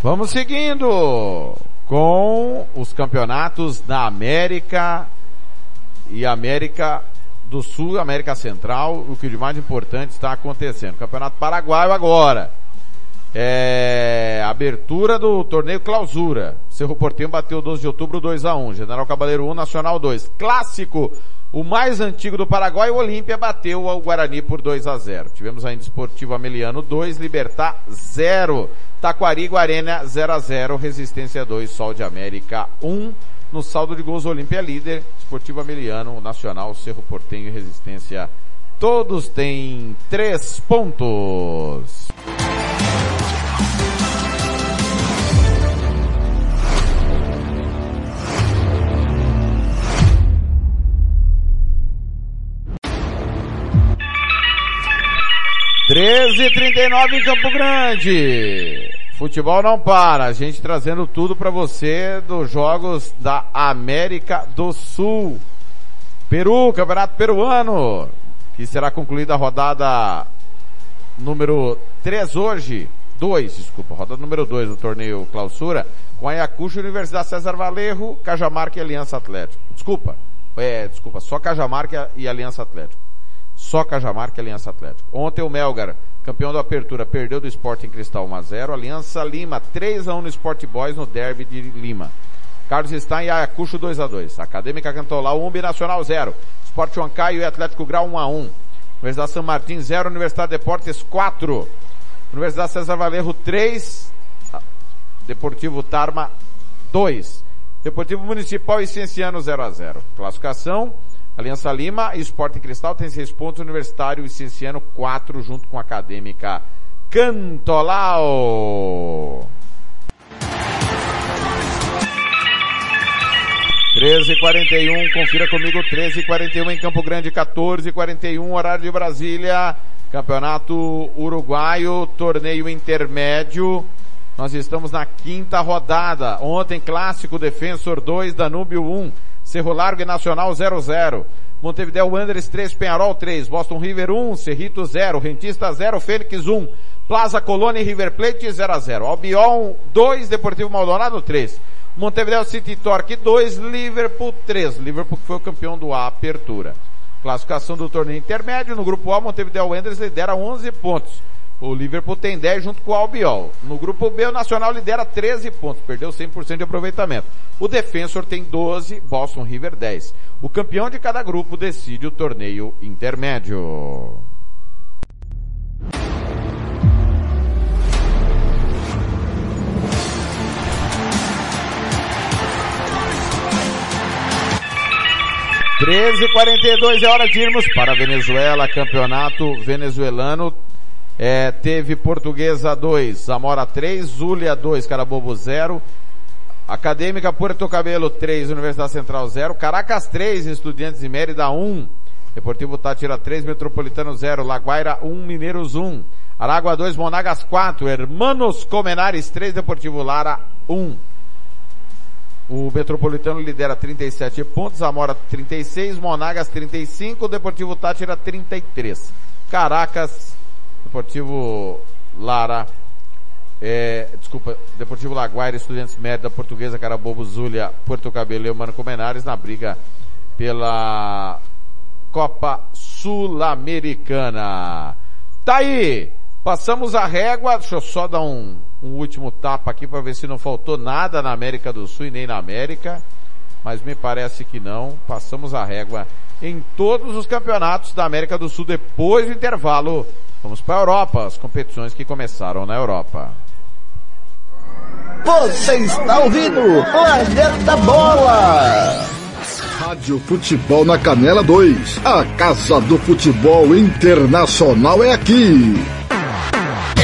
Vamos seguindo com os campeonatos da América e América do Sul, América Central, o que de mais importante está acontecendo. Campeonato Paraguaio agora. É, abertura do torneio clausura. Cerro Portenho bateu 12 de outubro 2 a 1 General Cabaleiro 1, Nacional 2. Clássico, o mais antigo do Paraguai, o Olímpia bateu o Guarani por 2 a 0 Tivemos ainda Esportivo Ameliano 2, Libertar 0. Taquari Guarena 0 a 0 Resistência 2, Sol de América 1. No saldo de gols, Olímpia líder, Esportivo Ameliano, Nacional, Cerro Portenho e Resistência. Todos têm 3 pontos. Treze e trinta e nove em Campo Grande. Futebol não para, a gente trazendo tudo para você dos jogos da América do Sul. Peru, Campeonato Peruano, que será concluída a rodada número 3 hoje, 2, desculpa, rodada número 2 do torneio Clausura, com Ayacucho, Universidade César Valerro, Cajamarca e Aliança Atlético. Desculpa, é, desculpa, só Cajamarca e Aliança Atlético. Só Cajamarca e Aliança Atlético. Ontem o Melgar, campeão da apertura, perdeu do Sporting Cristal 1x0. Aliança Lima 3x1 no Sport Boys no derby de Lima. Carlos Stein e Ayacucho 2x2. Acadêmica Cantolau 1, Binacional 0. Sport Huancaio e Atlético Grau 1x1. Universidade São Martin 0, Universidade Deportes 4. Universidade César Valerro 3. Deportivo Tarma 2. Deportivo Municipal e Cienciano 0x0. Classificação. Aliança Lima e Cristal tem seis pontos, Universitário e Cienciano quatro, junto com a Acadêmica Cantolau. 13h41, confira comigo, 13h41 em Campo Grande, 14h41, horário de Brasília, Campeonato Uruguaio, torneio intermédio. Nós estamos na quinta rodada. Ontem, clássico Defensor 2, Danúbio 1. Cerro Largo e Nacional 0-0. Montevideo Wanderers 3, Penharol 3, Boston River 1, Cerrito 0, Rentista 0, Fênix 1, Plaza Colônia e River Plate 0 a 0. Albion 2, Deportivo Maldonado 3. Montevideo City Torque 2, Liverpool 3. Liverpool que foi o campeão do A Apertura. Classificação do torneio intermédio no grupo A, Montevideo Wanderers lidera 11 pontos. O Liverpool tem 10 junto com o Albiol. No grupo B, o Nacional lidera 13 pontos, perdeu 100% de aproveitamento. O Defensor tem 12, Boston River 10. O campeão de cada grupo decide o torneio intermédio. Treze quarenta é hora de irmos para a Venezuela, campeonato venezuelano é, teve Portuguesa 2, Zamora 3, Zulia 2, Carabobo 0, Acadêmica Puerto Cabelo 3, Universidade Central 0, Caracas 3, Estudiantes de Mérida 1, Deportivo Tátira 3, Metropolitano 0, Laguaira 1, Mineiros 1, Aragua 2, Monagas 4, Hermanos Comenares 3, Deportivo Lara 1. O Metropolitano lidera 37 pontos, Zamora 36, Monagas 35, Deportivo Tátira 33. Caracas, Deportivo Lara, é, desculpa, Deportivo Laguaira, Estudiantes Mérida, Portuguesa, Carabobo, Zulia, Porto Cabelo e Comenares na briga pela Copa Sul-Americana. Tá aí! Passamos a régua, deixa eu só dar um, um último tapa aqui para ver se não faltou nada na América do Sul e nem na América, mas me parece que não. Passamos a régua em todos os campeonatos da América do Sul depois do intervalo. Vamos para a Europa, as competições que começaram na Europa. Você está ouvindo Planeta Bola! Rádio Futebol na Canela 2. A Casa do Futebol Internacional é aqui.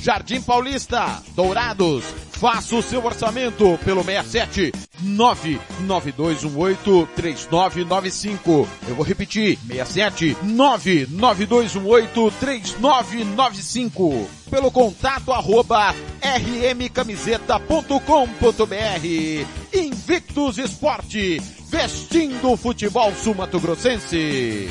Jardim Paulista. Dourados. Faça o seu orçamento pelo 67 992183995. Eu vou repetir. 67 992183995. Pelo contato arroba rmcamiseta.com.br. Invictus Esporte. Vestindo o futebol sul-mato-grossense.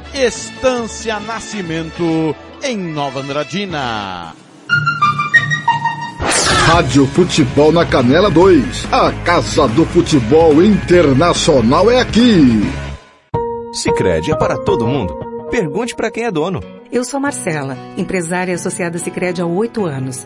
Estância Nascimento em Nova Andradina. Rádio Futebol na Canela 2. A Casa do Futebol Internacional é aqui. Sicredi é para todo mundo. Pergunte para quem é dono. Eu sou Marcela, empresária associada Sicredi há oito anos.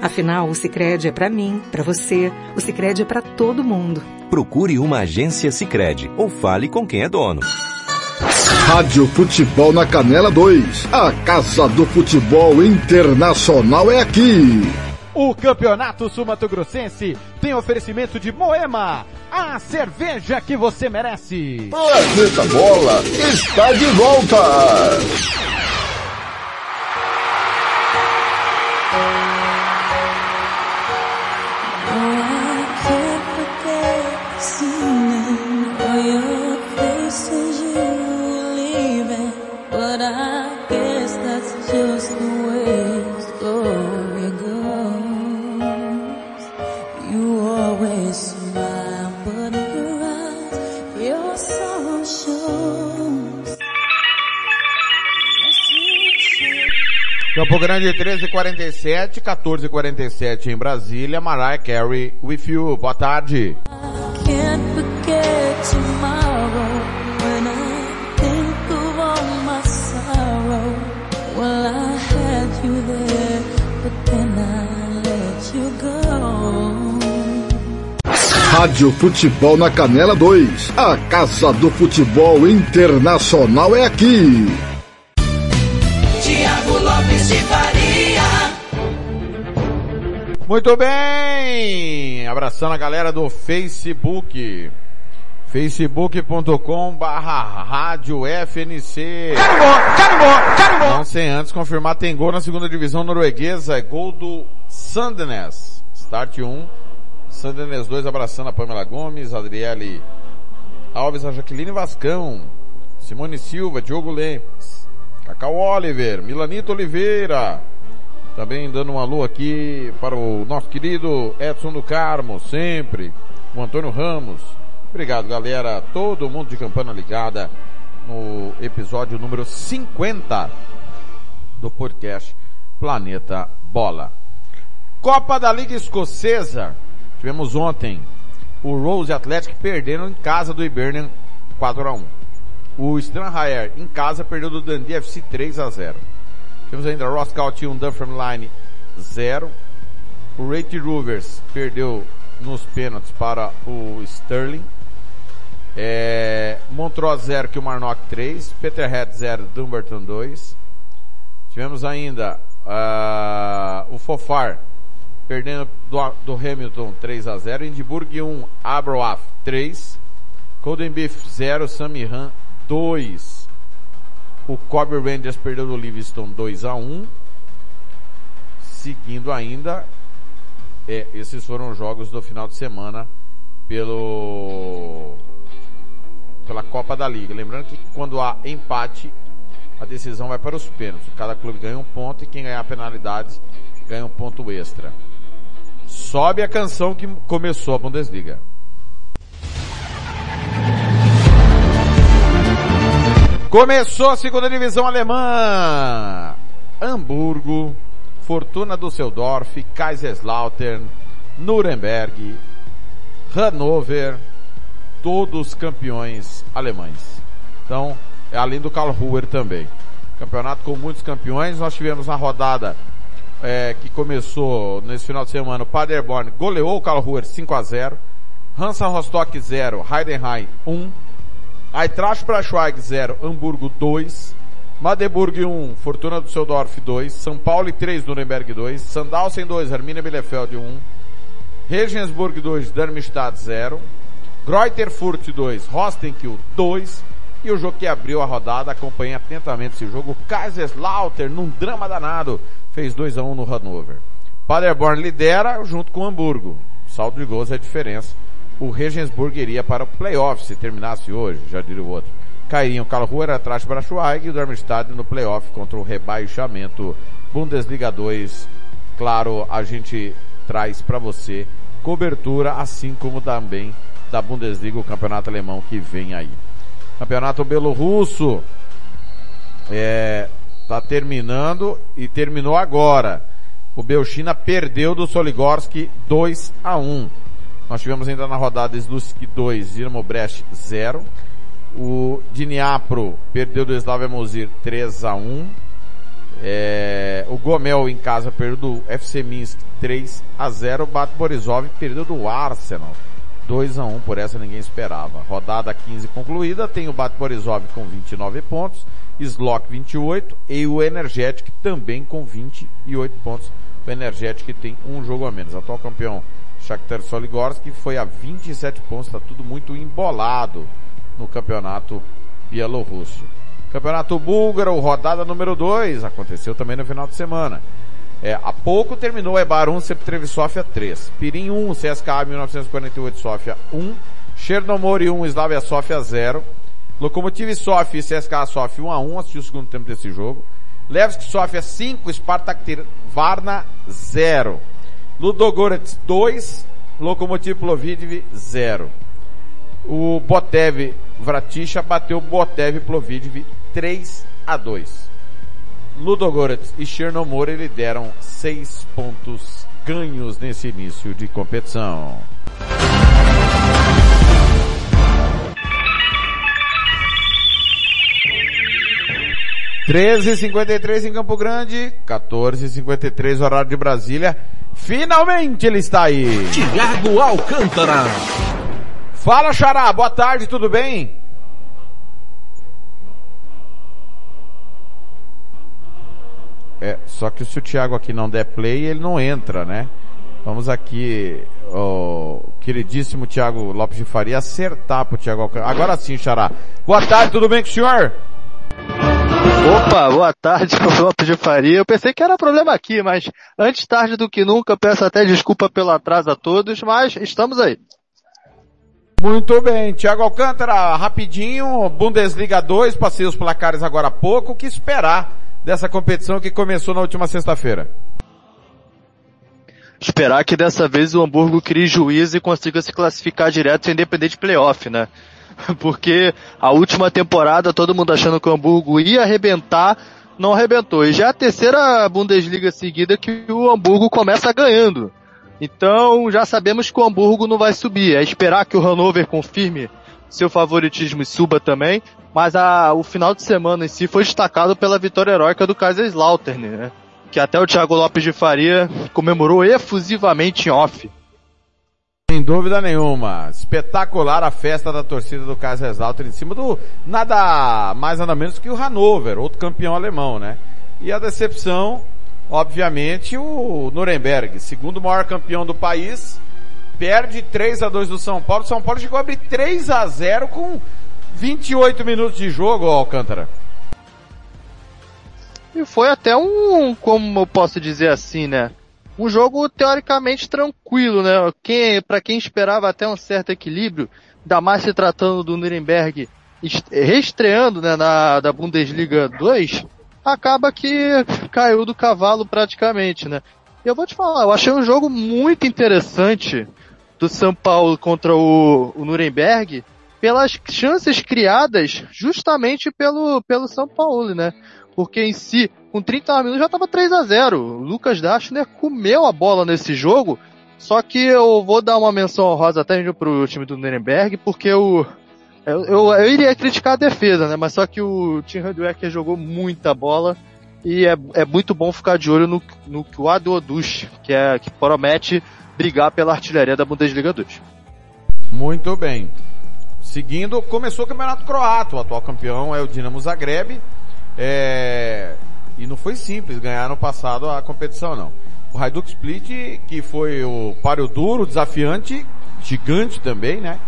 Afinal, o Sicredi é para mim, para você. O Sicredi é para todo mundo. Procure uma agência Sicredi ou fale com quem é dono. Rádio Futebol na Canela 2. A Casa do Futebol Internacional é aqui. O Campeonato Sul-Mato Grossense tem oferecimento de Moema, a cerveja que você merece. Planeta Bola está de volta. Campo Grande 1347, 1447 em Brasília, Mariah Carey with you. Boa tarde. Rádio Futebol na Canela 2. A Casa do Futebol Internacional é aqui. Muito bem! Abraçando a galera do Facebook. facebook.com barra rádio FNC. Carimbó, carimbó, carimbó! Não sem antes confirmar, tem gol na segunda divisão norueguesa, é gol do Sandenes. Start 1, Sandenes 2 abraçando a Pamela Gomes, Adriele Alves, a Jaqueline Vascão, Simone Silva, Diogo Lempes, Cacau Oliver, Milanito Oliveira, também dando um alô aqui para o nosso querido Edson do Carmo, sempre, o Antônio Ramos. Obrigado galera, todo mundo de campana ligada no episódio número 50 do podcast Planeta Bola. Copa da Liga Escocesa, tivemos ontem o Rose Athletic perdendo em casa do Hibernian 4 a 1 O Stranraer em casa perdeu do Dundee FC 3 a 0. Temos ainda Roscout 1, Dunfermline 0. O Rate Rovers perdeu nos pênaltis para o Sterling. É, Montreux 0, Kilmarnock 3. Peterhead 0, Dumbarton 2. Tivemos ainda uh, o Fofar perdendo do, do Hamilton 3 a 0. Edimburgo 1, Abroaf 3. Golden Beef 0, Samihan 2. O Kobe Rangers perdeu do Livingston 2 a 1. Seguindo ainda, é, esses foram os jogos do final de semana pelo pela Copa da Liga. Lembrando que quando há empate, a decisão vai para os pênaltis. Cada clube ganha um ponto e quem ganhar penalidades ganha um ponto extra. Sobe a canção que começou a Bundesliga. Começou a segunda divisão alemã. Hamburgo, Fortuna Düsseldorf, Kaiserslautern, Nuremberg, Hannover, todos campeões alemães. Então, além do Karlsruher também. Campeonato com muitos campeões. Nós tivemos na rodada é, que começou nesse final de semana, o Paderborn goleou o Karlsruher 5 a 0 Hansa Rostock 0, Heidenheim 1, Eintracht Braunschweig 0, Hamburgo 2, Magdeburg 1, Fortuna Düsseldorf 2, São Paulo 3, Nuremberg 2, Sandhausen 2, Arminia Bielefeld 1, Regensburg 2, Darmstadt 0, Greuther Furt 2, Rostenkiel 2, e o jogo que abriu a rodada, acompanhe atentamente esse jogo, Kaiserslautern, num drama danado, fez 2 a 1 no Hannover. Paderborn lidera junto com o Hamburgo. Saldo de gols é a diferença. O Regensburg iria para o playoff se terminasse hoje, já diria o outro. Cairiam o Karlsruher atrás de Braunschweig e o Darmstadt no playoff contra o rebaixamento Bundesliga 2. Claro, a gente traz para você cobertura, assim como também da Bundesliga, o campeonato alemão que vem aí. Campeonato belorrusso é, tá terminando e terminou agora. O Belchina perdeu do Soligorski 2 a 1. Nós tivemos ainda na rodada Slusk 2, Dinamo Brest 0. O Dniapro perdeu do Slavia Mozir 3 a 1. É, o Gomel em casa perdeu do FC Minsk 3 a 0. O Bat Borisov perdeu do Arsenal 2 a 1. Por essa ninguém esperava. Rodada 15 concluída. Tem o Bat Borisov com 29 pontos. Slok 28 e o Energetic também com 28 pontos. O Energetic tem um jogo a menos. Atual campeão Shakhtar Soligorsk foi a 27 pontos. Está tudo muito embolado no campeonato bielorrusso. Campeonato búlgaro, rodada número 2, aconteceu também no final de semana. É, há pouco terminou Ebar 1, Septrevi Sofia 3. Pirim 1, CSKA 1948 Sofia 1. Chernomori 1, Slavia Sofia 0. Lokomotiv Sofia e CSKA Sofia 1 a 1 assistiu o segundo tempo desse jogo. Levski Sofia 5, Spartak Varna 0. Ludogorets 2, Lokomotiv Plovdiv 0. O Botev Vratisha bateu Botev Plovdiv 3 a 2. Ludogorets e Chernomore lideram 6 pontos ganhos nesse início de competição. 13h53 em Campo Grande, 14h53 horário de Brasília. Finalmente ele está aí. Tiago Alcântara. Fala Xará, boa tarde, tudo bem? É, só que se o Thiago aqui não der play, ele não entra, né? Vamos aqui, o queridíssimo Thiago Lopes de Faria, acertar pro Thiago Alcântara. Agora sim, Xará. Boa tarde, tudo bem com o senhor? Opa, boa tarde, Lopes de Faria. Eu pensei que era problema aqui, mas antes tarde do que nunca, peço até desculpa pelo atraso a todos, mas estamos aí. Muito bem, Thiago Alcântara, rapidinho, Bundesliga 2, passei os placares agora há pouco, o que esperar dessa competição que começou na última sexta-feira? Esperar que dessa vez o Hamburgo crie juízo e consiga se classificar direto sem depender de playoff, né? Porque a última temporada todo mundo achando que o Hamburgo ia arrebentar, não arrebentou. E já é a terceira Bundesliga seguida que o Hamburgo começa ganhando. Então já sabemos que o Hamburgo não vai subir. É esperar que o Hannover confirme seu favoritismo suba também, mas a, o final de semana em si foi destacado pela vitória heróica do Kaiserslautern, né? Que até o Thiago Lopes de Faria comemorou efusivamente em off. Sem dúvida nenhuma. Espetacular a festa da torcida do Kaiserslautern em cima do nada mais nada menos que o Hannover, outro campeão alemão, né? E a decepção, obviamente, o Nuremberg, segundo maior campeão do país, perde 3 a 2 do São Paulo. São Paulo chegou a abrir 3 a 0 com 28 minutos de jogo, Alcântara. E foi até um, como eu posso dizer assim, né? Um jogo teoricamente tranquilo, né? Quem, para quem esperava até um certo equilíbrio, ainda mais se tratando do Nuremberg reestreando né, na da Bundesliga 2, acaba que caiu do cavalo praticamente, né? Eu vou te falar, eu achei um jogo muito interessante do São Paulo contra o, o Nuremberg pelas chances criadas justamente pelo, pelo São Paulo, né? Porque em si, com 30 minutos já estava 3 a 0 O Lucas Dachner comeu a bola nesse jogo, só que eu vou dar uma menção honrosa até pro time do Nuremberg, porque o, eu, eu, eu, iria criticar a defesa, né? Mas só que o Tim Handwerker jogou muita bola e é, é muito bom ficar de olho no, no que o Adodush, que, é, que promete brigar pela artilharia da Bundesliga 2. Muito bem. Seguindo, começou o Campeonato Croato, o atual campeão é o Dinamo Zagreb. É... E não foi simples ganhar no passado a competição não. O Hajduk Split, que foi o páreo duro, desafiante, gigante também, né?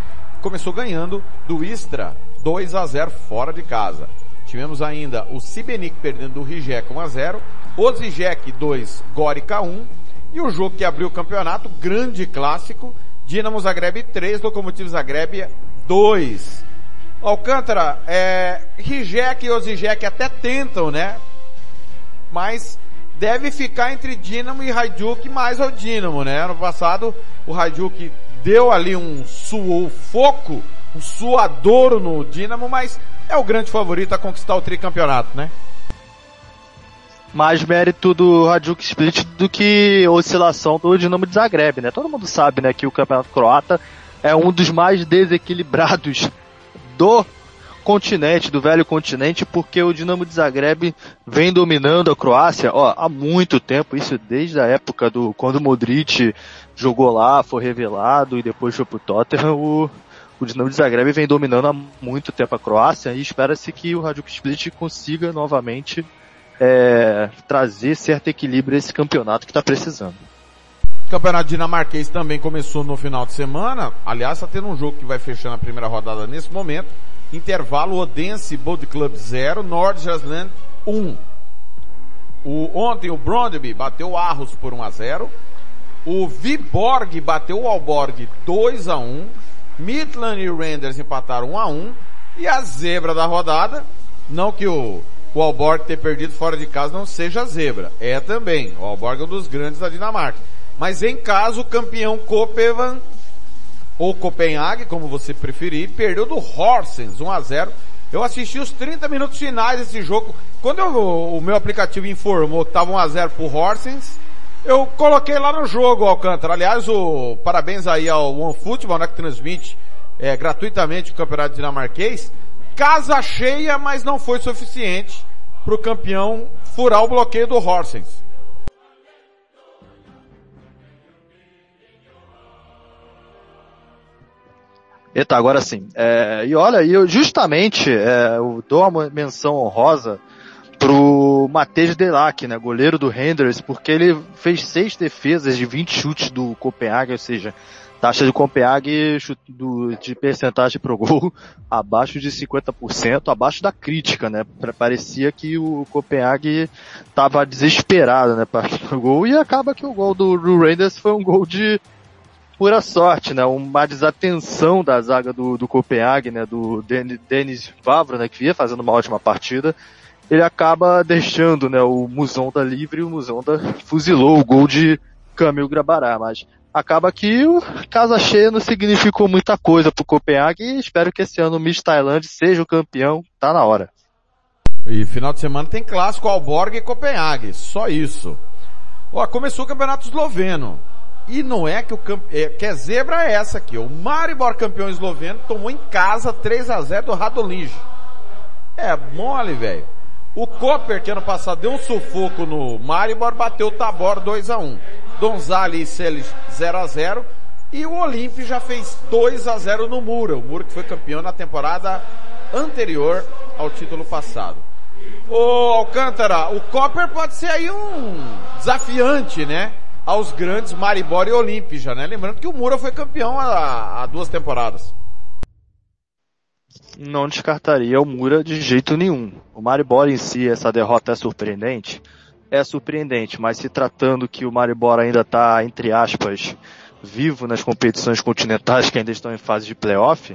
Começou ganhando do Istra 2 a 0 fora de casa. Tivemos ainda o Sibenik perdendo do Rijek 1 a 0, o Zijek 2, Gorica 1 e o jogo que abriu o campeonato, grande clássico, Dinamo Zagreb 3, Lokomotiv Zagreb 2. Alcântara, é, Rijek e Ozijek até tentam, né? Mas deve ficar entre Dinamo e Hajduk mais ao Dinamo, né? No passado, o Hajduk deu ali um sufoco, um suadouro no Dinamo, mas é o grande favorito a conquistar o tricampeonato, né? Mais mérito do Hajduk Split do que oscilação do Dinamo de Zagreb, né? Todo mundo sabe, né, que o campeonato croata é um dos mais desequilibrados do continente, do velho continente, porque o Dinamo de Zagreb vem dominando a Croácia ó, há muito tempo, isso desde a época do quando o Modric jogou lá, foi revelado e depois foi pro Tottenham, o, o Dinamo de Zagreb vem dominando há muito tempo a Croácia e espera-se que o Hajduk Split consiga novamente é, trazer certo equilíbrio a esse campeonato que está precisando. O campeonato dinamarquês também começou no final de semana. Aliás, está tendo um jogo que vai fechando a primeira rodada nesse momento. Intervalo Odense Bold Club 0, Nordjylland 1. O, ontem o Brondby bateu Arros por 1 a 0. O Viborg bateu o Alborg 2 a 1. Midland e Renders empataram 1 a 1. E a zebra da rodada, não que o, o Alborg ter perdido fora de casa não seja zebra, é também. O Alborg é um dos grandes da Dinamarca. Mas em caso, o campeão Copenhagen, ou Copenhague, como você preferir, perdeu do Horsens 1 a 0 Eu assisti os 30 minutos finais desse jogo. Quando eu, o meu aplicativo informou que estava 1 a 0 pro Horsens, eu coloquei lá no jogo, Alcântara. Aliás, o parabéns aí ao OneFootball, né, que transmite é, gratuitamente o campeonato dinamarquês. Casa cheia, mas não foi suficiente para o campeão furar o bloqueio do Horsens. Eita, agora sim. É, e olha, eu justamente é, eu dou uma menção honrosa pro Matheus Delac, né, goleiro do Renders, porque ele fez seis defesas de 20 chutes do Copenhague, ou seja, taxa de Copenhague do, de percentagem pro gol abaixo de 50%, abaixo da crítica, né? Parecia que o Copenhague estava desesperado, né, para o gol e acaba que o gol do, do Renders foi um gol de pura sorte, né? Uma desatenção da zaga do, do Copenhague, né? Do Denis Vavro, né? Que ia fazendo uma ótima partida. Ele acaba deixando, né? O Musonda livre e o Musonda fuzilou o gol de Camil Grabará, mas acaba que o casa cheia não significou muita coisa pro Copenhague e espero que esse ano o Miss Thailand seja o campeão, tá na hora. E final de semana tem clássico Alborg e Copenhague, só isso. Ó, começou o campeonato esloveno. E não é que o camp... é, que é zebra é essa aqui. O Maribor campeão esloveno tomou em casa 3 a 0 do Radolij. É mole, velho. O Koper, que ano passado deu um sufoco no Maribor, bateu o Tabor 2 a 1 Donzali e Celis 0 a 0 E o Olímpio já fez 2 a 0 no Mura. O Mura que foi campeão na temporada anterior ao título passado. Ô Alcântara, o Copper pode ser aí um desafiante, né? Aos grandes Maribor e Olímpia, né? Lembrando que o Mura foi campeão há, duas temporadas. Não descartaria o Mura de jeito nenhum. O Maribor em si, essa derrota é surpreendente? É surpreendente, mas se tratando que o Maribor ainda está, entre aspas, vivo nas competições continentais que ainda estão em fase de playoff,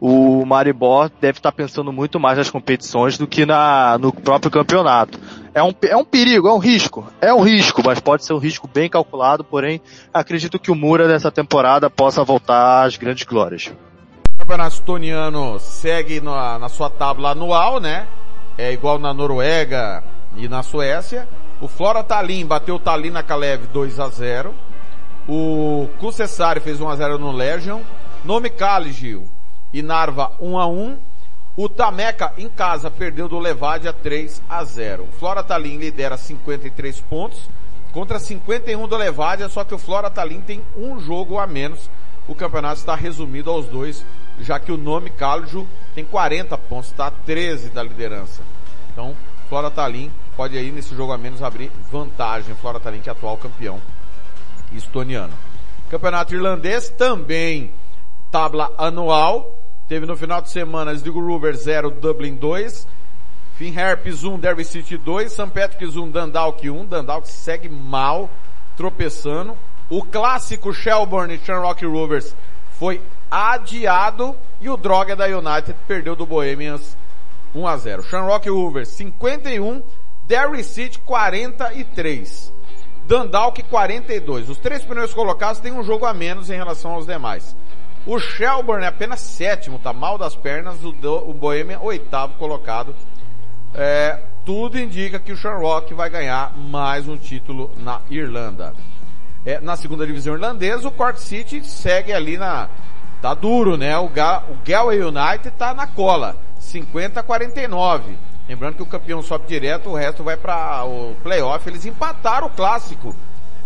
o Maribor deve estar pensando muito mais nas competições do que na, no próprio campeonato. É um, é um perigo, é um risco. É um risco, mas pode ser um risco bem calculado, porém acredito que o Mura nessa temporada possa voltar às grandes glórias. O estoniano segue na, na sua tábua anual, né? É igual na Noruega e na Suécia. O Flora Tallinn bateu o Tallinn na Kalev 2 a 0 O Kucessari fez 1 a 0 no Legion. Nome Kaligil e Narva 1 a 1. O Tameca em casa perdeu do Levadia 3 a 0. O Flora Tallinn lidera 53 pontos contra 51 do Levadia, só que o Flora Tallinn tem um jogo a menos. O campeonato está resumido aos dois, já que o nome Caljo tem 40 pontos, está a 13 da liderança. Então, Flora Tallinn pode aí nesse jogo a menos abrir vantagem. Flora Tallinn que é atual campeão estoniano. Campeonato irlandês também tabla anual. Teve no final de semana Sligo Rover 0, Dublin 2. Finherpes 1, Derby City 2. St. Patrick's 1, Dundalk 1. Dundalk segue mal, tropeçando. O clássico Shelbourne e Shamrock Rovers foi adiado e o Droga da United perdeu do Bohemians 1 a 0. Shamrock Rovers 51, Derry City 43. Dundalk 42. Os três primeiros colocados têm um jogo a menos em relação aos demais. O Shelbourne é apenas sétimo, tá mal das pernas, o, do, o Bohemian oitavo colocado. É, tudo indica que o Shamrock vai ganhar mais um título na Irlanda. É, na segunda divisão irlandesa, o Cork City segue ali na, tá duro, né? O, Ga, o Galway United tá na cola, 50 a 49. Lembrando que o campeão sobe direto, o resto vai para o playoff. Eles empataram o clássico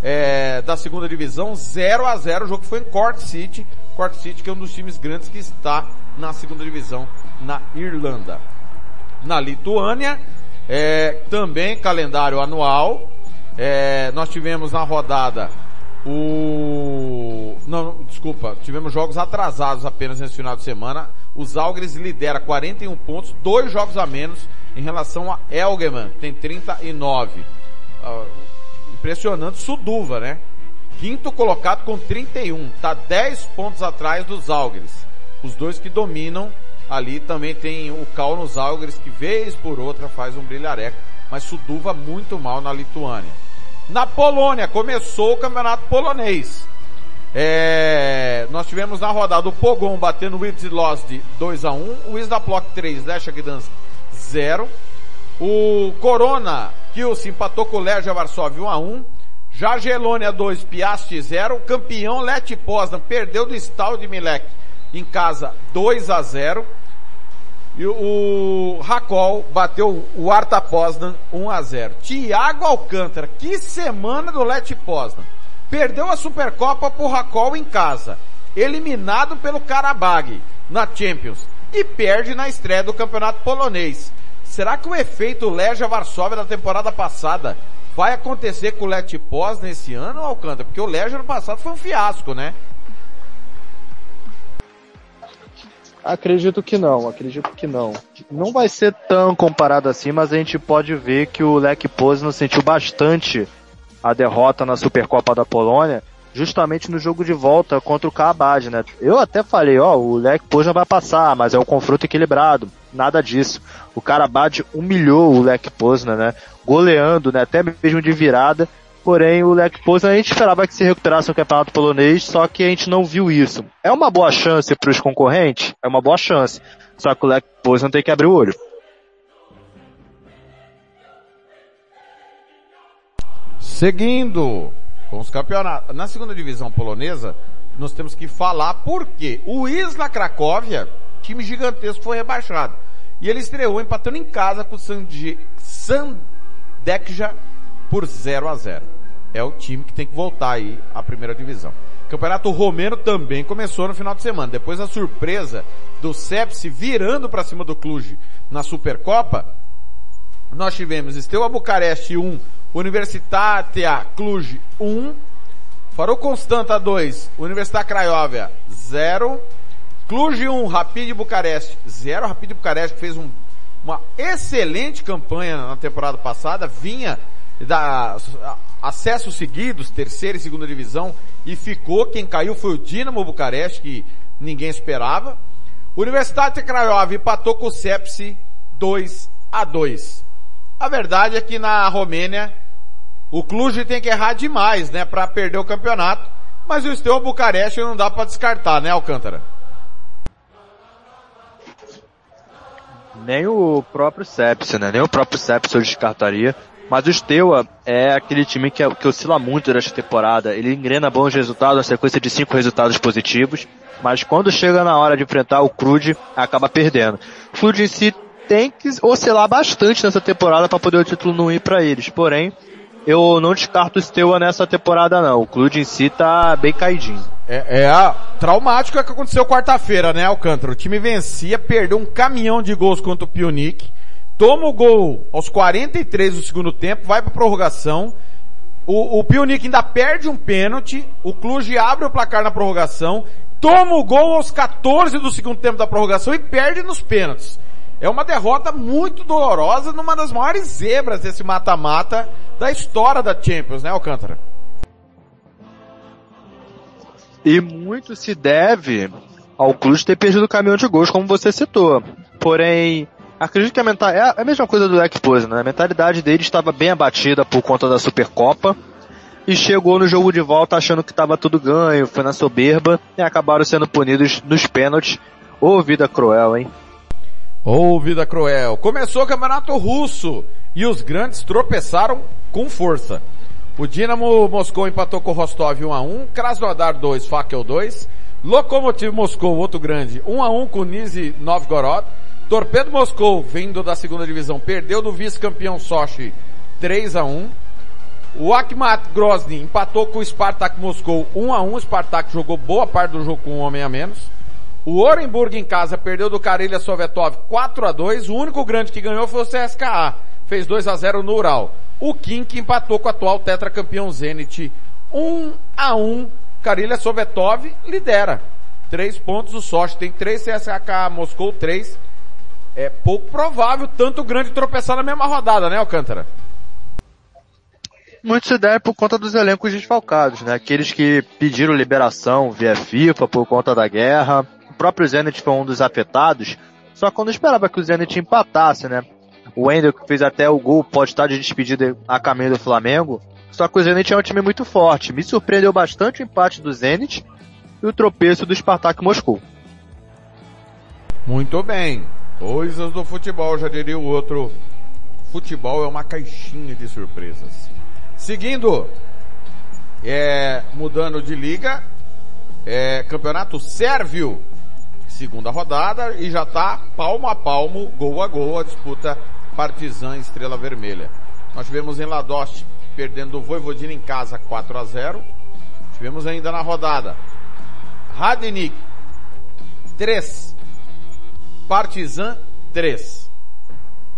é, da segunda divisão 0 a 0 O jogo foi em Cork City. Cork City que é um dos times grandes que está na segunda divisão na Irlanda. Na Lituânia, é, também calendário anual. É, nós tivemos na rodada o... Não, desculpa, tivemos jogos atrasados apenas nesse final de semana. Os Algres lidera 41 pontos, dois jogos a menos em relação a Elgeman, tem 39. Uh, impressionante Suduva, né? Quinto colocado com 31, tá 10 pontos atrás dos Algres. Os dois que dominam ali também tem o Cal nos Algres que vez por outra faz um brilhareco, mas Suduva muito mal na Lituânia. Na Polônia começou o campeonato polonês. É, nós tivemos na rodada o Pogon batendo o Witzlosd 2 a 1, o Isdaplok 3, Lechak Gdansk 0. O Corona Kielce empatou com o Legia Varsóvia 1 a 1. Jagelônia 2, Piast 0. Campeão Let Poznan perdeu do Stal de Milek em casa 2 a 0. E o Racol bateu o Arta Poznan 1 a 0. Thiago Alcântara, que semana do Let Poznan. Perdeu a Supercopa pro Racol em casa. Eliminado pelo Karabag na Champions. E perde na estreia do Campeonato Polonês. Será que o efeito Legia Varsóvia da temporada passada vai acontecer com o Let Pós nesse ano, Alcântara? Porque o Legia no passado foi um fiasco, né? Acredito que não, acredito que não. Não vai ser tão comparado assim, mas a gente pode ver que o Lech Poznan sentiu bastante a derrota na Supercopa da Polônia, justamente no jogo de volta contra o Kabad, né? Eu até falei, ó, o Lech Poznan vai passar, mas é um confronto equilibrado. Nada disso. O Karabad humilhou o Lech Poznan, né? Goleando, né? Até mesmo de virada. Porém, o Lech Poznan a gente esperava que se recuperasse no campeonato polonês, só que a gente não viu isso. É uma boa chance para os concorrentes? É uma boa chance. Só que o Lech Poznan tem que abrir o olho. Seguindo, com os campeonatos. Na segunda divisão polonesa, nós temos que falar porque o Isla Cracóvia, time gigantesco, foi rebaixado. E ele estreou empatando em casa com o Sandi- Sandekja por 0 a 0 É o time que tem que voltar aí à primeira divisão. Campeonato Romeno também começou no final de semana. Depois da surpresa do Sepsi virando para cima do Cluj na Supercopa, nós tivemos Steaua Bucareste 1, Universitatea Cluj 1, Farou Constanta 2, Universidade Craiova 0, Cluj 1, Rapid Bucareste 0, Rapid Bucareste fez um- uma excelente campanha na temporada passada, vinha da acessos seguidos, terceira e segunda divisão, e ficou, quem caiu foi o Dinamo Bucareste, que ninguém esperava. Universidade de Craiova empatou com o Sepsi 2 a 2. A verdade é que na Romênia o Cluj tem que errar demais, né, para perder o campeonato, mas o Steaua Bucareste não dá para descartar, né, Alcântara? Nem o próprio Sepsi, né? Nem o próprio Sepsi eu descartaria. Mas o Steaua é aquele time que, que oscila muito durante a temporada. Ele engrena bons resultados, uma sequência de cinco resultados positivos. Mas quando chega na hora de enfrentar o Crude, acaba perdendo. O Crude em si tem que oscilar bastante nessa temporada para poder o título não ir para eles. Porém, eu não descarto o Steaua nessa temporada não. O Crude em si tá bem caidinho. É, é a traumático é que aconteceu quarta-feira, né, Alcântara? O time vencia, perdeu um caminhão de gols contra o Pionic, toma o gol aos 43 do segundo tempo, vai pra prorrogação, o, o Pionic ainda perde um pênalti, o Cluj abre o placar na prorrogação, toma o gol aos 14 do segundo tempo da prorrogação e perde nos pênaltis. É uma derrota muito dolorosa numa das maiores zebras desse mata-mata da história da Champions, né, Alcântara? E muito se deve ao Cluj ter perdido o caminhão de gols, como você citou. Porém, acredito que a mentalidade, é a mesma coisa do Expose, né? A mentalidade dele estava bem abatida por conta da Supercopa e chegou no jogo de volta achando que estava tudo ganho, foi na soberba e acabaram sendo punidos nos pênaltis. Ô vida cruel, hein? Ô, vida cruel. Começou o campeonato russo e os grandes tropeçaram com força. O Dinamo Moscou empatou com o Rostov 1x1, Krasnodar 2, Fakel 2, Lokomotiv Moscou, outro grande, 1x1 com o Nizhny Novgorod, Torpedo Moscou, vindo da segunda divisão, perdeu do vice-campeão Sochi 3x1, o Akhmat Grozny empatou com o Spartak Moscou 1x1, o Spartak jogou boa parte do jogo com um homem a menos, o Orenburg em casa perdeu do Karelia Sovetov 4 a 2 O único grande que ganhou foi o CSKA. Fez 2 a 0 no Ural. O Kink empatou com o atual tetracampeão Zenit 1 a 1 Karelia Sovetov lidera. Três pontos, o Sochi tem três, CSKA Moscou três. É pouco provável tanto grande tropeçar na mesma rodada, né, Alcântara? Muito se por conta dos elencos desfalcados, né? Aqueles que pediram liberação via FIFA por conta da guerra. O próprio Zenit foi um dos afetados, só quando esperava que o Zenit empatasse, né? O Wendel, que fez até o gol, pode estar de despedida a caminho do Flamengo. Só que o Zenit é um time muito forte. Me surpreendeu bastante o empate do Zenit e o tropeço do Spartak Moscou. Muito bem. Coisas do futebol, já diria o outro. Futebol é uma caixinha de surpresas. Seguindo, é, mudando de liga, é, campeonato sérvio, segunda rodada, e já tá palmo a palmo, gol a gol, a disputa Partizan Estrela Vermelha. Nós tivemos em Ladoste perdendo o Voivodina em casa 4 a 0 Tivemos ainda na rodada Radnik 3, Partizan 3.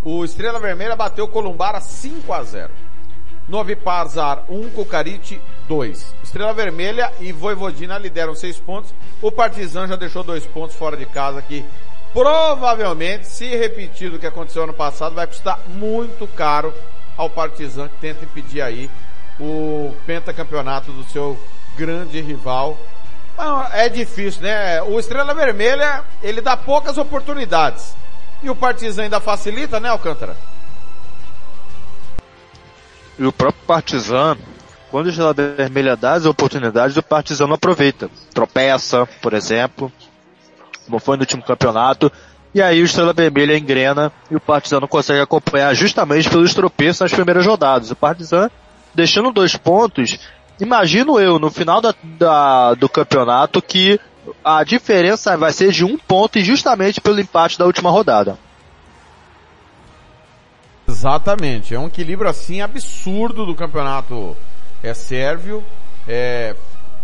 O Estrela Vermelha bateu Columbara 5 a 0 Novi Pazar 1, Cocarite 2. Estrela Vermelha e Voivodina lideram 6 pontos. O Partizan já deixou 2 pontos fora de casa que provavelmente, se repetir o que aconteceu ano passado, vai custar muito caro ao Partizan que tenta impedir aí o pentacampeonato do seu grande rival. É difícil, né? O Estrela Vermelha, ele dá poucas oportunidades. E o Partizan ainda facilita, né, Alcântara? E o próprio Partizan, quando o Estrela Vermelha dá as oportunidades, o Partizan não aproveita. Tropeça, por exemplo, como foi no último campeonato, e aí o Estrela Vermelha engrena e o Partizan não consegue acompanhar justamente pelos tropeços nas primeiras rodadas. O Partizan, deixando dois pontos, imagino eu, no final da, da- do campeonato, que a diferença vai ser de um ponto e justamente pelo empate da última rodada. Exatamente, é um equilíbrio assim absurdo do campeonato é sérvio. É,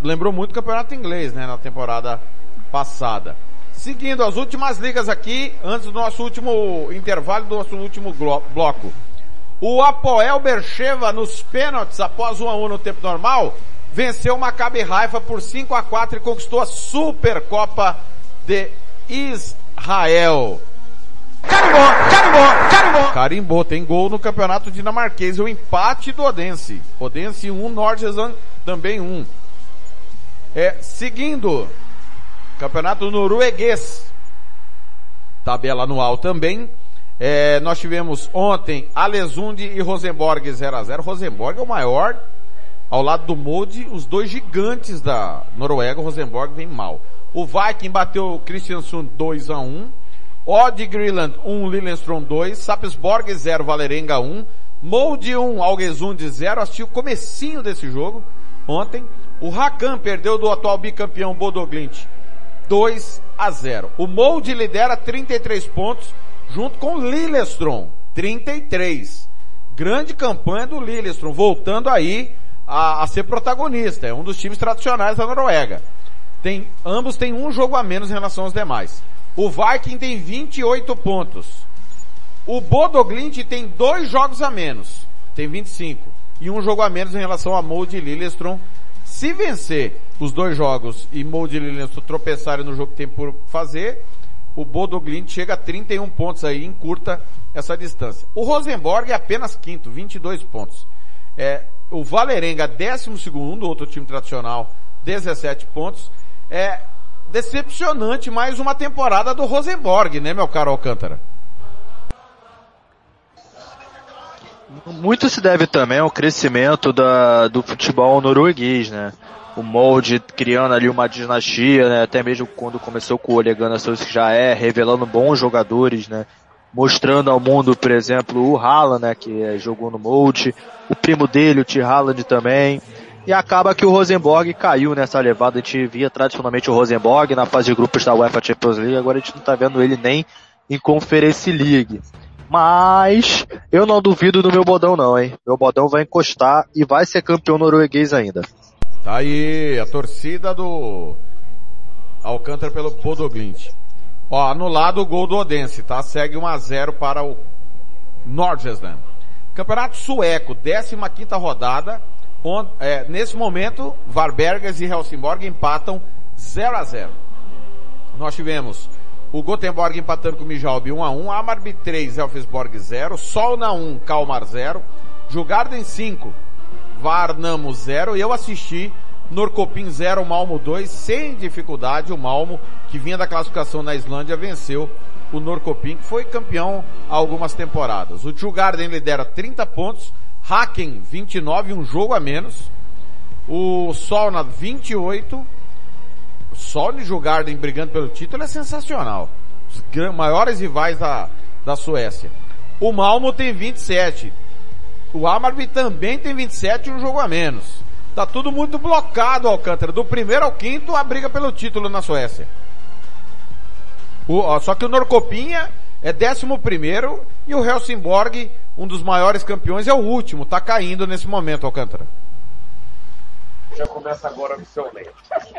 lembrou muito o campeonato inglês, né, na temporada passada. Seguindo as últimas ligas aqui, antes do nosso último intervalo, do nosso último bloco. O Apoel Bercheva nos pênaltis após 1 a 1 no tempo normal, venceu o Maccabi Haifa por 5 a 4 e conquistou a Supercopa de Israel. Carimbou, carimbou, carimbou. Carimbou, tem gol no campeonato dinamarquês, o empate do Odense. Odense 1, Nordjylland também 1. É, seguindo, campeonato norueguês. Tabela anual também. É, nós tivemos ontem Alesund e Rosenborg 0 a 0 Rosenborg é o maior, ao lado do Molde, os dois gigantes da Noruega, o Rosenborg vem mal. O Viking bateu o Kristiansund 2 a 1 Odd Greenland 1, Lillestrøm 2, Sapsborg 0, Valerenga 1, Molde 1, Algesund 0, assisti o comecinho desse jogo ontem. O Rakan perdeu do atual bicampeão Bodoglint 2 a 0. O Molde lidera 33 pontos, junto com o Lillestrøm, 33. Grande campanha do Lillestrøm, voltando aí a, a ser protagonista. É um dos times tradicionais da Noruega. Tem, ambos têm um jogo a menos em relação aos demais. O Viking tem 28 pontos. O Bodoglint tem dois jogos a menos. Tem 25. E um jogo a menos em relação a Molde e Lillestrøm. Se vencer os dois jogos e Molde e Lillestrøm tropeçarem no jogo que tem por fazer, o Bodoglint chega a 31 pontos aí, encurta essa distância. O Rosenborg é apenas quinto, 22 pontos. É, o Valerenga, 12 segundo, outro time tradicional, 17 pontos. É decepcionante mais uma temporada do Rosenborg, né, meu caro Alcântara? Muito se deve também ao crescimento da, do futebol norueguês, né? O molde criando ali uma dinastia, né? Até mesmo quando começou com o Ole Gunnar Solskjaer já é, revelando bons jogadores, né? Mostrando ao mundo, por exemplo, o Haaland, né? Que jogou no molde, o primo dele, o T. Haaland também. E acaba que o Rosenborg caiu nessa levada. A gente via tradicionalmente o Rosenborg na fase de grupos da UEFA Champions League, agora a gente não tá vendo ele nem em Conference League. Mas eu não duvido do meu bodão não, hein? Meu bodão vai encostar e vai ser campeão norueguês ainda. Tá aí a torcida do Alcântara pelo Podoglint. Ó, anulado o gol do Odense, tá? Segue 1 a 0 para o Nordjylland. Campeonato sueco, 15ª rodada. É, nesse momento, Varbergas e Helsingborg empatam 0 a 0. Nós tivemos o Gothenburg empatando com o Mijalbi 1 a 1, Amarby 3, Elfsborg 0, Solna 1, Kalmar 0, Jugarden 5, Varnamo 0 e eu assisti Norcopim 0, Malmo 2, sem dificuldade o Malmo, que vinha da classificação na Islândia, venceu o Norcopim, que foi campeão há algumas temporadas. O Jugarden lidera 30 pontos, Haken 29, um jogo a menos, o Solna 28, Solna e Jugarden brigando pelo título é sensacional. Os maiores rivais da, da Suécia. O Malmo tem 27. O Amarby também tem 27 e um jogo a menos. Tá tudo muito blocado, Alcântara. Do primeiro ao quinto, a briga pelo título na Suécia. O- ó, só que o Norcopinha é décimo primeiro e o Helsingborg, um dos maiores campeões, é o último. Tá caindo nesse momento, Alcântara. Já começa agora no seu leito.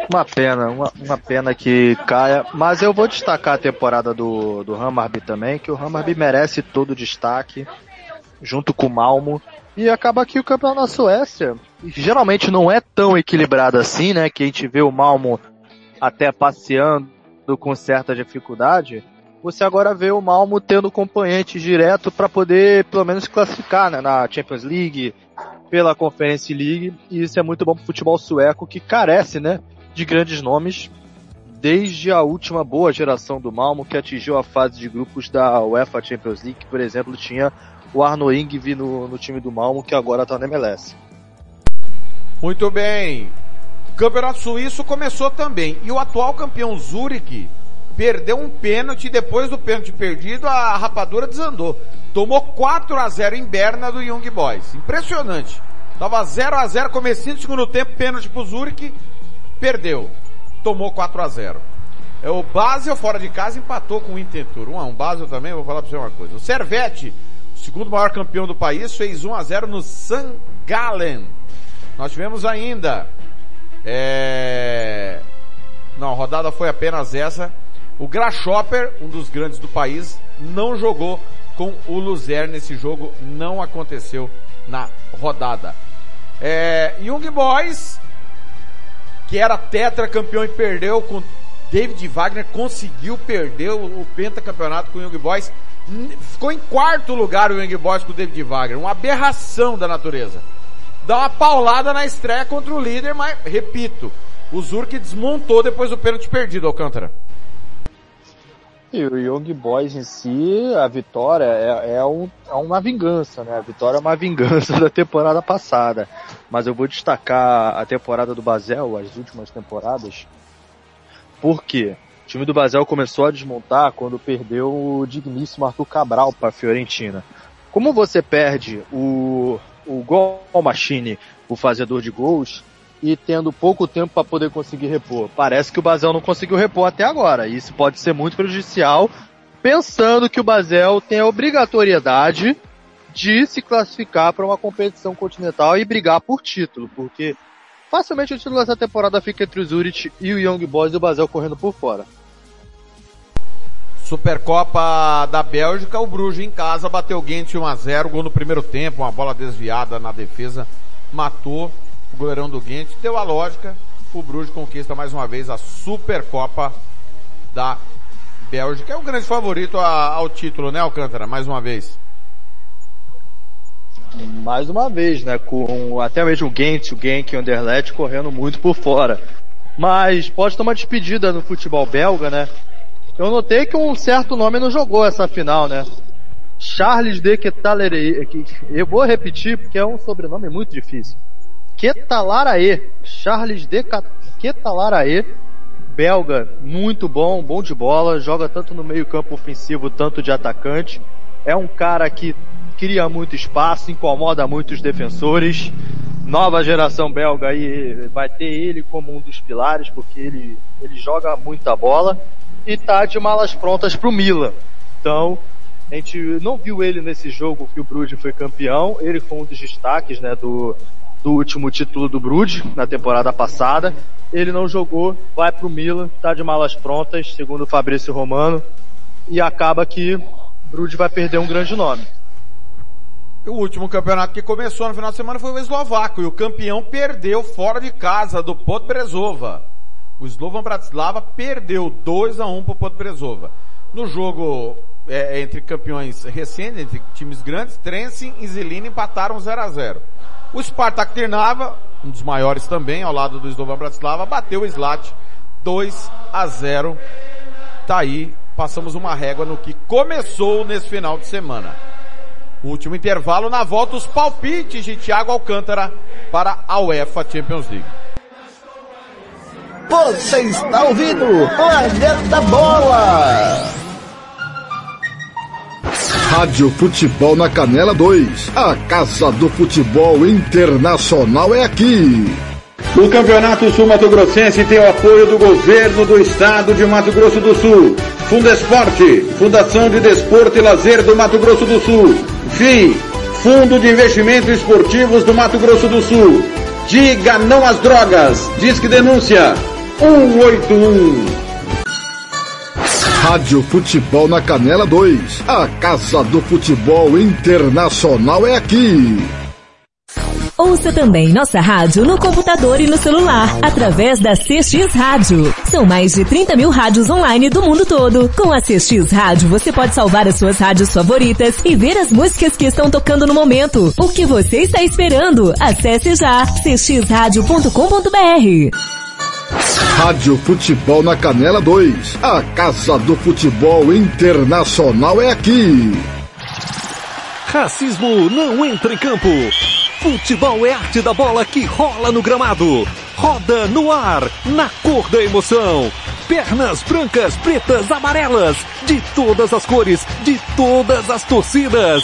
Uma pena, uma, uma pena que caia. Mas eu vou destacar a temporada do, do Hammarby também, que o Hammarby merece todo o destaque, junto com o Malmo. E acaba que o campeonato na Suécia geralmente não é tão equilibrado assim, né? Que a gente vê o Malmo até passeando com certa dificuldade. Você agora vê o Malmo tendo componente direto para poder pelo menos classificar né, na Champions League, pela Conference League, e isso é muito bom pro futebol sueco que carece, né, de grandes nomes desde a última boa geração do Malmo que atingiu a fase de grupos da UEFA Champions League, que, por exemplo, tinha o Arno Ingvi no, no time do Malmo que agora tá na MLS. Muito bem. O Campeonato Suíço começou também. E o atual campeão Zurich perdeu um pênalti. Depois do pênalti perdido, a rapadura desandou. Tomou 4 a 0 em Berna do Young Boys. Impressionante. Tava 0 a 0 comecinho do segundo tempo, pênalti pro Zurich, perdeu. Tomou 4 a 0 é o Basel fora de casa empatou com o Intentur. 1 a 1 Basel também, vou falar pra você uma coisa. O Servete, o segundo maior campeão do país, fez 1 a 0 no St. Gallen. Nós tivemos ainda, é... não, a rodada foi apenas essa. O Grasshopper, um dos grandes do país, não jogou com o Luzerne. Esse jogo não aconteceu na rodada. É... Young Boys, que era tetracampeão e perdeu com David Wagner conseguiu perder o, o pentacampeonato com o Young Boys. Ficou em quarto lugar o Young Boys com o David Wagner. Uma aberração da natureza. Dá uma paulada na estreia contra o líder, mas, repito, o Zurk desmontou depois do pênalti perdido, Alcântara. E o Young Boys em si, a vitória é, é, um, é uma vingança, né? A vitória é uma vingança da temporada passada. Mas eu vou destacar a temporada do Basel, as últimas temporadas, por quê? O time do Basel começou a desmontar quando perdeu o digníssimo Arthur Cabral para a Fiorentina. Como você perde o, o gol machine, o fazedor de gols, e tendo pouco tempo para poder conseguir repor? Parece que o Basel não conseguiu repor até agora. Isso pode ser muito prejudicial, pensando que o Basel tem a obrigatoriedade de se classificar para uma competição continental e brigar por título, porque Facilmente o título dessa temporada fica entre o Zurich e o Young Boys e o Basel correndo por fora. Supercopa da Bélgica, o Bruges em casa bateu o Gent 1x0, gol no primeiro tempo, uma bola desviada na defesa, matou o goleirão do Gent, deu a lógica, o Bruges conquista mais uma vez a Supercopa da Bélgica. É o grande favorito ao título, né Alcântara, mais uma vez mais uma vez, né, com até mesmo o Gent, o Genk e o Anderlecht correndo muito por fora. Mas pode tomar despedida no futebol belga, né? Eu notei que um certo nome não jogou essa final, né? Charles de Ketalarae. Eu vou repetir porque é um sobrenome muito difícil. Ketalarae. Charles de Ketalarae. Belga, muito bom, bom de bola, joga tanto no meio campo ofensivo, tanto de atacante. É um cara que cria muito espaço, incomoda muito os defensores. Nova geração belga aí vai ter ele como um dos pilares, porque ele, ele joga muita bola e tá de malas prontas pro Milan. Então, a gente não viu ele nesse jogo que o Bruges foi campeão, ele foi um dos destaques, né, do, do último título do Bruges na temporada passada. Ele não jogou, vai pro Milan, tá de malas prontas, segundo o Fabrício Romano, e acaba que Bruges vai perder um grande nome. O último campeonato que começou no final de semana foi o eslovaco e o campeão perdeu fora de casa do Podbrezova. O Slovan Bratislava perdeu 2 a 1 para o Podbrezova. No jogo é, entre campeões recentes, entre times grandes, Trensin e Zelina empataram 0 a 0. O Spartak Trnava, um dos maiores também, ao lado do Slovan Bratislava, bateu o Slat 2 a 0. Tá aí, passamos uma régua no que começou nesse final de semana. Último intervalo, na volta os palpites de Thiago Alcântara para a UEFA Champions League. Você está ouvindo Planeta Bola! Rádio Futebol na Canela 2. A Casa do Futebol Internacional é aqui. O Campeonato Sul Mato Grossense tem o apoio do governo do estado de Mato Grosso do Sul. Fundesporte, Fundação de Desporto e Lazer do Mato Grosso do Sul. FII, Fundo de Investimentos Esportivos do Mato Grosso do Sul. Diga não às drogas. Disque denúncia 181. Rádio Futebol na Canela 2. A Casa do Futebol Internacional é aqui. Ouça também nossa rádio no computador e no celular, através da CX Rádio. São mais de 30 mil rádios online do mundo todo. Com a CX Rádio, você pode salvar as suas rádios favoritas e ver as músicas que estão tocando no momento. O que você está esperando? Acesse já cxradio.com.br. Rádio Futebol na Canela 2. A Casa do Futebol Internacional é aqui. Racismo não entra em campo. Futebol é arte da bola que rola no gramado. Roda no ar, na cor da emoção. Pernas brancas, pretas, amarelas, de todas as cores, de todas as torcidas.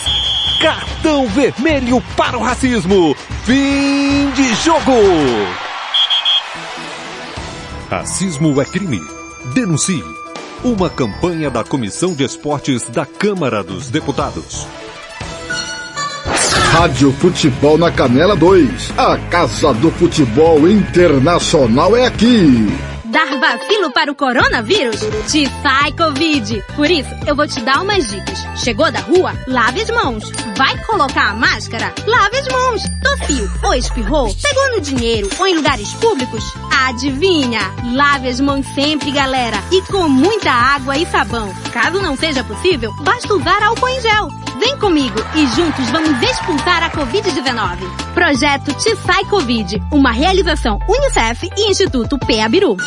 Cartão vermelho para o racismo. Fim de jogo! Racismo é crime. Denuncie. Uma campanha da Comissão de Esportes da Câmara dos Deputados. Rádio Futebol na Canela 2. A Casa do Futebol Internacional é aqui. Dar vacilo para o coronavírus? Te sai Covid. Por isso, eu vou te dar umas dicas. Chegou da rua? Lave as mãos. Vai colocar a máscara? Lave as mãos. Tossiu ou espirrou? Pegou no dinheiro ou em lugares públicos? Adivinha? Lave as mãos sempre, galera. E com muita água e sabão. Caso não seja possível, basta usar álcool em gel. Vem comigo e juntos vamos expulsar a Covid-19. Projeto Te Sai Covid. Uma realização Unicef e Instituto PEABIRU.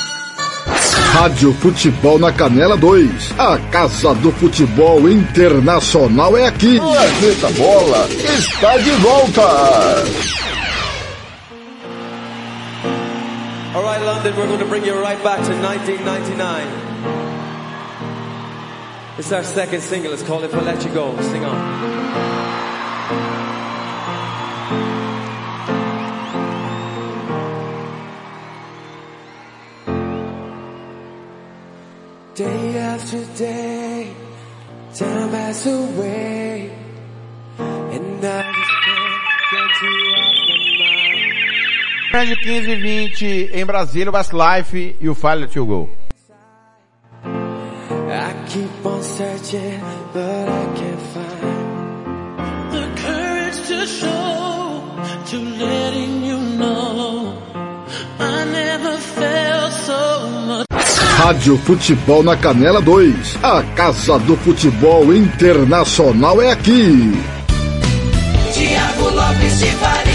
Rádio Futebol na Canela 2. A Casa do Futebol Internacional é aqui. Planeta Bola está de volta. All right, London, we're going to bring you right back to 1999. It's our second single. It's called If I Let You Go. Sing on. Day after day, time passes away, and I just can't get you off my mind. Grande 15 e 20 em Brasília, o Westlife e o File to Go. On searching, but I can't find the courage to show, to letting you know I never felt so much. Rádio Futebol na Canela 2. A Casa do Futebol Internacional é aqui. Tiago Lopes de Faria.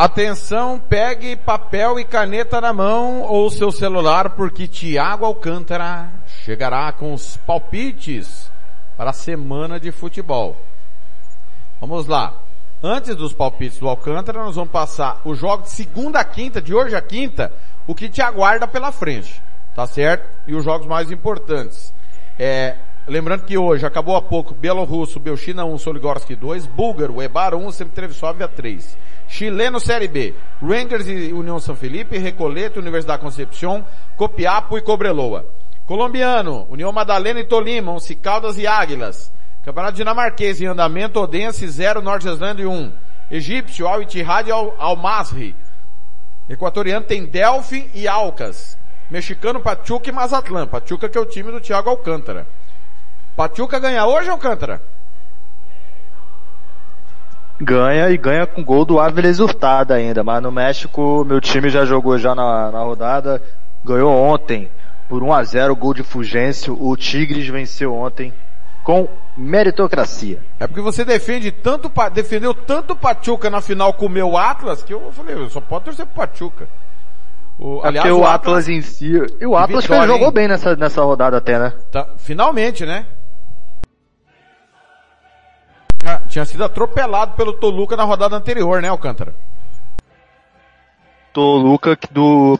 Atenção, pegue papel e caneta na mão ou seu celular, porque Tiago Alcântara chegará com os palpites para a semana de futebol. Vamos lá. Antes dos palpites do Alcântara, nós vamos passar o jogo de segunda a quinta, de hoje a quinta, o que te aguarda pela frente. Tá certo? E os jogos mais importantes. É, lembrando que hoje acabou há pouco Bielorrusso, Belchina 1, Soligorski 2, Búlgaro, Ebar 1, Semtrevsovia 3. Chileno Série B, Rangers e União São Felipe, Recoleta, Universidade Concepción, Copiapo e Cobreloa. Colombiano, União Madalena e Tolima, Once Caldas e Águilas. Campeonato dinamarquês em andamento, Odense 0, Norte Islândia 1. Egípcio, Al Ittihad e Al Masri. Equatoriano tem Delphi e Alcas. Mexicano, Pachuca e Mazatlan. Pachuca que é o time do Thiago Alcântara. Pachuca ganha hoje, Alcântara? Ganha e ganha com gol do Áviles Hurtado ainda, mas no México meu time já jogou já na, na rodada, ganhou ontem por 1 a 0 gol de Fugêncio, o Tigres venceu ontem com meritocracia. É porque você defende tanto, defendeu tanto o Pachuca na final com o meu Atlas, que eu falei, eu só pode torcer pro Pachuca. O, aliás, é o, o Atlas, Atlas, em si, e o Atlas Vitória, jogou hein? bem nessa, nessa rodada até, né? Tá, finalmente, né? Tinha sido atropelado pelo Toluca na rodada anterior, né, Alcântara? Toluca do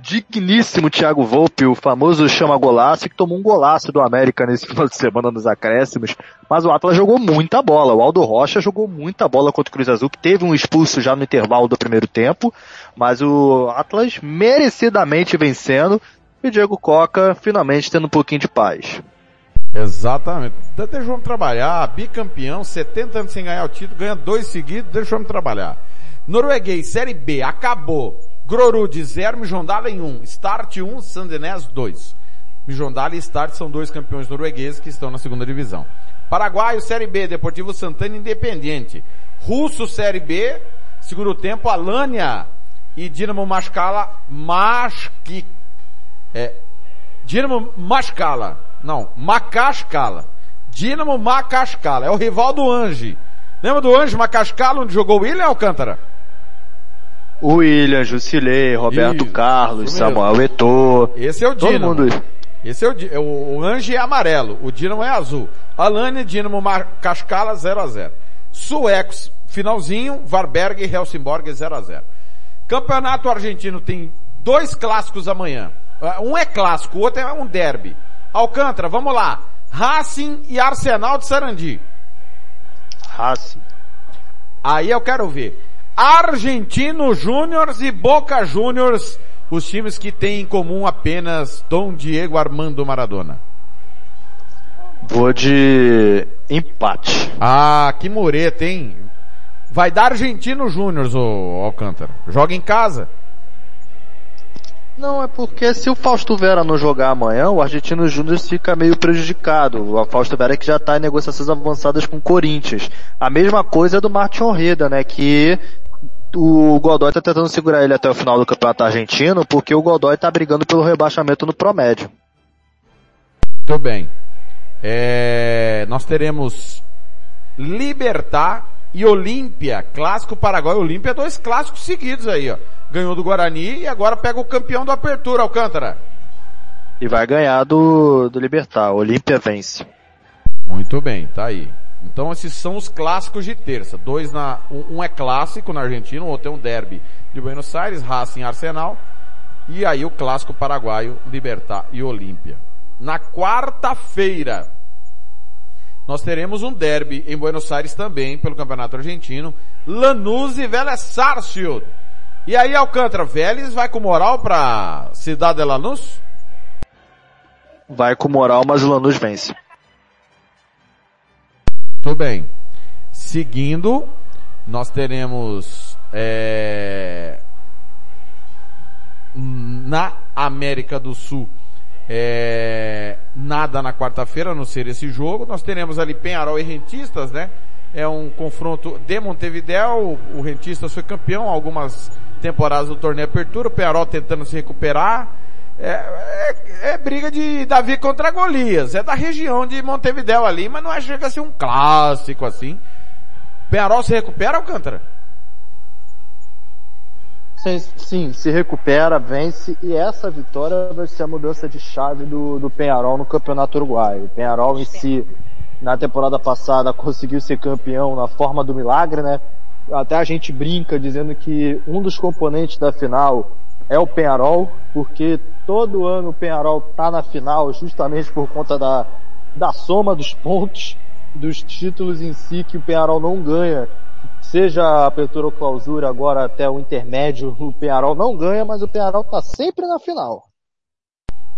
digníssimo Thiago Volpe, o famoso chama golaço, que tomou um golaço do América nesse final de semana nos acréscimos. Mas o Atlas jogou muita bola. O Aldo Rocha jogou muita bola contra o Cruz Azul, que teve um expulso já no intervalo do primeiro tempo. Mas o Atlas merecidamente vencendo e o Diego Coca finalmente tendo um pouquinho de paz. Exatamente. Então deixa o homem trabalhar, bicampeão, 70 anos sem ganhar o título, ganha dois seguidos, deixa o homem trabalhar. Norueguês, Série B, acabou. Grorud 0, Mijondalen 1, um. Start 1, um, Sandenés 2. Mijondalen e Start são dois campeões noruegueses que estão na segunda divisão. Paraguaio, Série B, Deportivo Santana Independiente. Russo, Série B, segundo tempo, Alânia e Dinamo Mascala, Masqui, é, Dinamo Mascala, não, Macascala. Dinamo Macascala, é o rival do Ange. Lembra do Ange Macascala, onde jogou o William Alcântara? O William, Jusilei, Roberto Isso, Carlos, Samuel Eto'o. Esse é o todo Dinamo. Mundo... Esse é o, o, o Ange é amarelo, o Dinamo é azul. Alane, Dinamo Cascala 0 a 0 Suecos, finalzinho, Varberg e Helsingborg 0 a 0 Campeonato argentino tem dois clássicos amanhã. Um é clássico, o outro é um derby. Alcântara, vamos lá. Racing e Arsenal de Sarandi. Racing. Aí eu quero ver. Argentino Júniors e Boca Juniors, os times que têm em comum apenas Dom Diego Armando Maradona. Vou de empate. Ah, que mureta, hein? Vai dar Argentino Júniors, ô Alcântara. Joga em casa. Não, é porque se o Fausto Vera não jogar amanhã, o Argentino Júnior fica meio prejudicado. O Fausto Vera que já está em negociações avançadas com o Corinthians. A mesma coisa é do Martin Orreda, né? Que o Godoy tá tentando segurar ele até o final do campeonato argentino, porque o Godoy tá brigando pelo rebaixamento no promédio. Muito bem. É, nós teremos Libertar e Olímpia. Clássico Paraguai. Olímpia, dois clássicos seguidos aí, ó. Ganhou do Guarani e agora pega o campeão do Apertura, Alcântara. E vai ganhar do, do Libertar. Olímpia vence. Muito bem, tá aí. Então esses são os clássicos de terça. Dois na, um, um é clássico na Argentina, o outro é um derby de Buenos Aires, Racing e Arsenal. E aí o clássico paraguaio, Libertar e Olímpia. Na quarta-feira, nós teremos um derby em Buenos Aires também, pelo Campeonato Argentino. Lanús e Vélez Sarsfield. E aí, Alcântara, Vélez vai com moral pra Cidade de Lanús? Vai com moral, mas o Lanús vence. Muito bem. Seguindo, nós teremos é, na América do Sul é, nada na quarta-feira, a não ser esse jogo. Nós teremos ali Penharol e Rentistas, né? É um confronto de Montevidéu. O Rentistas foi campeão algumas temporadas do torneio Apertura. O Penharol tentando se recuperar. É, é, é briga de Davi contra Golias. É da região de Montevidéu ali, mas não é chega a ser um clássico assim. Penharol se recupera, Alcântara? Sim, sim, se recupera, vence e essa vitória vai ser a mudança de chave do, do Penharol no Campeonato Uruguaio. O Penharol em si, na temporada passada, conseguiu ser campeão na forma do milagre, né? Até a gente brinca dizendo que um dos componentes da final é o Penharol, porque todo ano o Penharol tá na final justamente por conta da, da soma dos pontos, dos títulos em si que o Penharol não ganha seja a apertura ou clausura, agora até o intermédio, o Penharol não ganha, mas o Penharol tá sempre na final.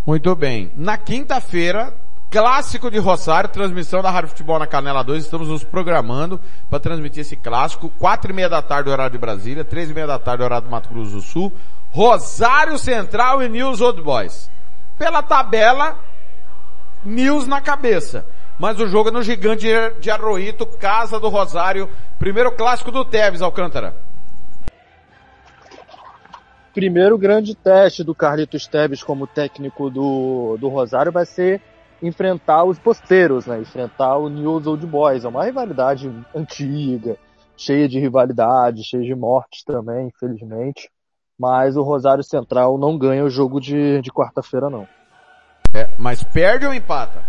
Muito bem. Na quinta-feira, clássico de Rosário, transmissão da Rádio Futebol na Canela 2, estamos nos programando para transmitir esse clássico, quatro e meia da tarde, horário de Brasília, três e meia da tarde, horário do Mato Grosso do Sul, Rosário Central e News Old Boys. Pela tabela, News na cabeça. Mas o jogo é no Gigante de Arroito, Casa do Rosário, primeiro clássico do Tevez, Alcântara. Primeiro grande teste do Carlitos Teves como técnico do, do Rosário vai ser enfrentar os posteiros, né? Enfrentar o News Old Boys. É uma rivalidade antiga, cheia de rivalidade, cheia de mortes também, infelizmente. Mas o Rosário Central não ganha o jogo de, de quarta-feira, não. É, mas perde ou empata?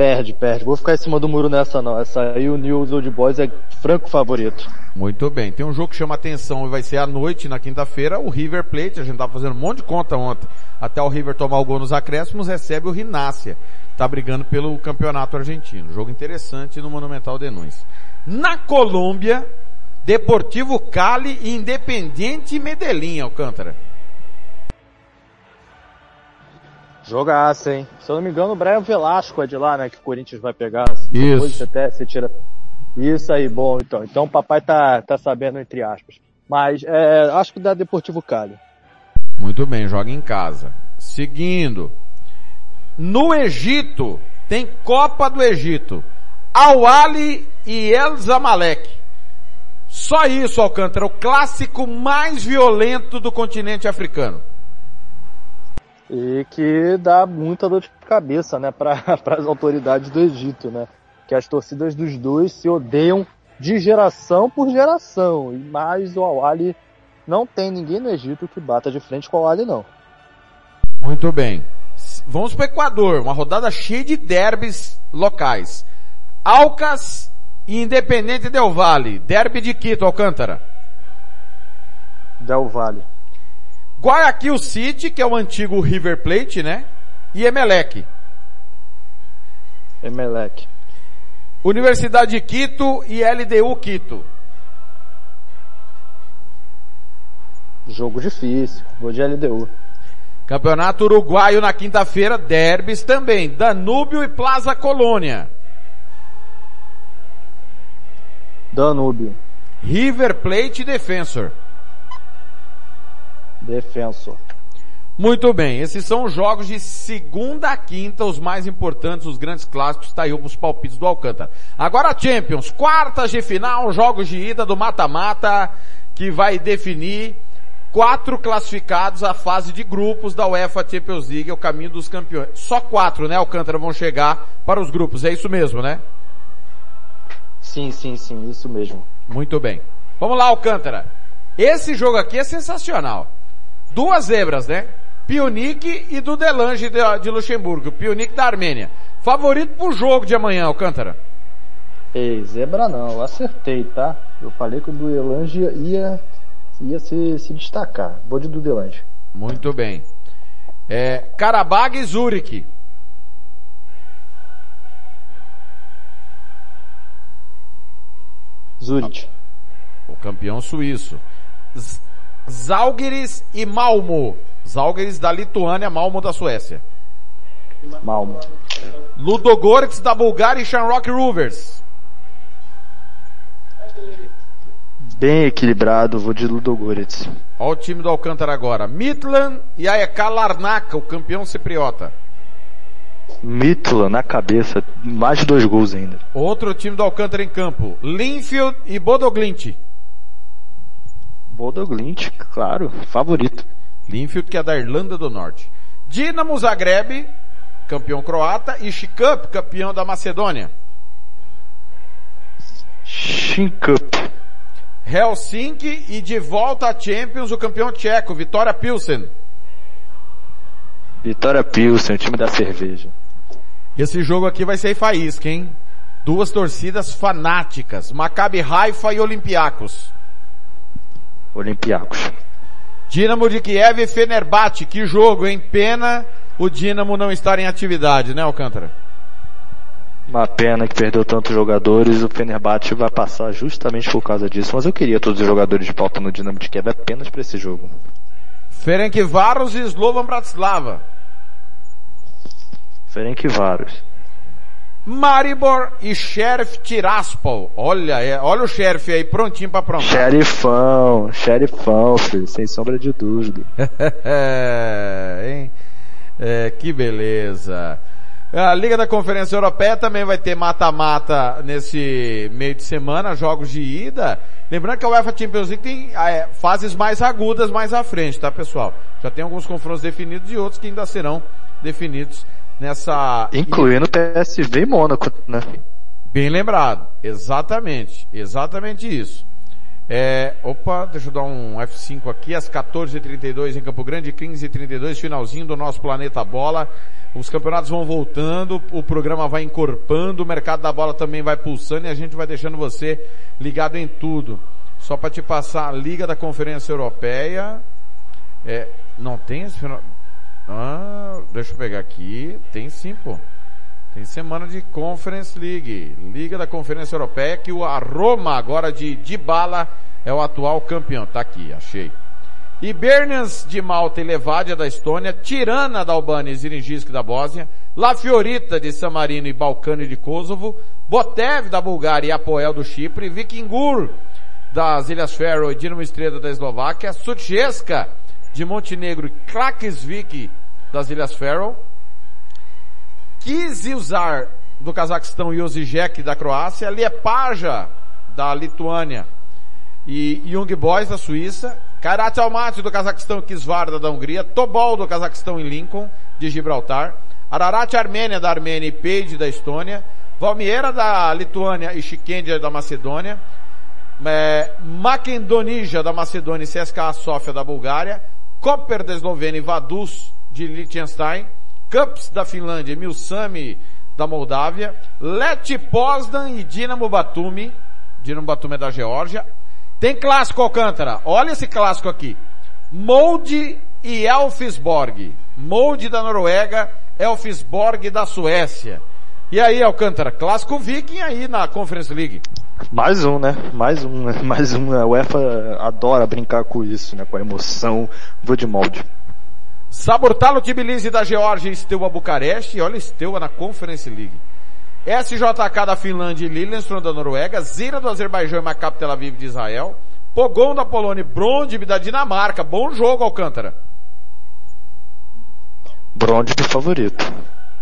Perde, perde. Vou ficar em cima do muro nessa não. Essa aí o News Old Boys é franco favorito. Muito bem. Tem um jogo que chama atenção e vai ser à noite, na quinta-feira, o River Plate. A gente tava fazendo um monte de conta ontem. Até o River tomar o gol nos acréscimos, recebe o Rinácia. Tá brigando pelo campeonato argentino. Jogo interessante no Monumental de Nunes. Na Colômbia, Deportivo Cali e Independiente Medellín, Alcântara. Jogaço, hein? Se eu não me engano, o Brian Velasco é de lá, né? Que o Corinthians vai pegar. Isso. Depois até você tira. Isso aí, bom, então. Então o papai tá, tá sabendo, entre aspas. Mas, é, acho que dá Deportivo Cali. Muito bem, joga em casa. Seguindo. No Egito, tem Copa do Egito. Al-Ali e El Zamalek. Só isso, Alcântara, o clássico mais violento do continente africano e que dá muita dor de cabeça, né, para as autoridades do Egito, né, que as torcidas dos dois se odeiam de geração por geração, e mais o Awali não tem ninguém no Egito que bata de frente com o Awali não. Muito bem. Vamos para o Equador, uma rodada cheia de derbys locais. Alcas e Independente Del Valle, derby de Quito, Alcântara. Del Valle. Guayaquil City, que é o antigo River Plate, né? E Emelec. Emelec. Universidade de Quito e LDU Quito. Jogo difícil. Vou de LDU. Campeonato Uruguaio na quinta-feira, derbys também. Danúbio e Plaza Colônia. Danúbio. River Plate e Defensor. Defensor. Muito bem, esses são os jogos de segunda a quinta, os mais importantes, os grandes clássicos, tá aí os palpites do Alcântara. Agora Champions, quartas de final, jogos de ida do mata-mata, que vai definir quatro classificados à fase de grupos da UEFA Champions League, é o caminho dos campeões. Só quatro, né, Alcântara, vão chegar para os grupos, é isso mesmo, né? Sim, sim, sim, isso mesmo. Muito bem. Vamos lá, Alcântara. Esse jogo aqui é sensacional. Duas zebras, né? Pionic e do Delange de, de Luxemburgo. Pionic da Armênia. Favorito pro jogo de amanhã, Alcântara. Ei, zebra não, eu acertei, tá? Eu falei que o Duelange ia, ia se, se destacar. Vou de Dudelange. Muito bem. É, Karabag e Zurich. Zurich. O campeão suíço. Z Zalgiris e Malmo. Zalgiris da Lituânia, Malmo da Suécia. Malmo. Ludogorets da Bulgária e Shamrock Rovers. Bem equilibrado, vou de Ludogorets. Olha o time do Alcântara agora. Midland e AEK Larnaca, o campeão cipriota. Mitla na cabeça, mais de dois gols ainda. Outro time do Alcântara em campo. Linfield e Bodoglint. Bodoglint, claro, favorito. Linfield que é da Irlanda do Norte. Dinamo Zagreb, campeão croata, e Shikup, campeão da Macedônia. Shikup. Helsinki e de volta à Champions o campeão tcheco, Vitória Pilsen. Vitória Pilsen, o time da cerveja. Esse jogo aqui vai ser faísca, hein? Duas torcidas fanáticas, Maccabi Haifa e Olympiacos. Olympiacos. Dinamo de Kiev e Fenerbahçe, que jogo, hein? Pena o Dinamo não estar em atividade, né, Alcântara? Uma pena que perdeu tantos jogadores, o Fenerbahçe vai passar justamente por causa disso, mas eu queria todos os jogadores de pauta no Dinamo de Kiev apenas para esse jogo. Ferencváros e Slovan Bratislava. Ferencváros. Maribor e Sheriff Tiraspol. Olha, é, olha o Sheriff aí prontinho para pronto. Xerifão, xerifão, filho, sem sombra de dúvida. hein? É, que beleza. A Liga da Conferência Europeia também vai ter mata-mata nesse meio de semana, jogos de ida. Lembrando que a UEFA Champions League tem é, fases mais agudas mais à frente, tá pessoal? Já tem alguns confrontos definidos e outros que ainda serão definidos nessa... Incluindo PSV e Mônaco, né? Bem lembrado. Exatamente. Exatamente isso. É, opa, deixa eu dar um F5 aqui, às 14h32 em Campo Grande, 15h32, finalzinho do nosso Planeta Bola. Os campeonatos vão voltando, o programa vai encorpando, o mercado da bola também vai pulsando e a gente vai deixando você ligado em tudo. Só para te passar a Liga da Conferência Europeia. É, não tem esse final. Ah, deixa eu pegar aqui. Tem sim, pô. Tem semana de Conference League. Liga da Conferência Europeia que o Roma agora de Dybala é o atual campeão. Tá aqui, achei. Hibernians de Malta e Levadia da Estônia, Tirana da Albânia e Ziringisk da Bósnia, La Fiorita de San Marino e Balcânia de Kosovo, Botev da Bulgária e Apoel do Chipre, Vikingur das Ilhas Faroe e Dinamo Estrela da Eslováquia, Sutjeska de Montenegro e Klaksvik das Ilhas Faroe, Kizilzar do Cazaquistão e Osijek da Croácia, Liepaja da Lituânia e Young Boys da Suíça, Karat Almaty do Cazaquistão e Kisvarda da Hungria, Tobol do Cazaquistão e Lincoln de Gibraltar, Ararat Armênia da Armênia e Peide da Estônia, Valmiera da Lituânia e Chikendia da Macedônia, é, Makedonija da Macedônia e CSKA Sofia da Bulgária, Koper da Eslovênia e Vaduz de Liechtenstein, Cups da Finlândia Milsami da Moldávia, Leti Poznan e Dinamo Batumi, Dinamo Batumi é da Geórgia, tem clássico Alcântara, olha esse clássico aqui, Molde e Elfsborg, Molde da Noruega, Elfsborg da Suécia. E aí, Alcântara, clássico viking aí na Conference League. Mais um, né? Mais um, né? Mais um. A UEFA adora brincar com isso, né? Com a emoção do de molde. Sabortalo Tbilisi da Geórgia e Steaua Bucareste. Olha Steaua na Conference League. SJK da Finlândia e Lillestrøm da Noruega. Zira do Azerbaijão e Maccabi Tel Aviv de Israel. Pogon da Polônia e Brondby da Dinamarca. Bom jogo, Alcântara. Brondby favorito.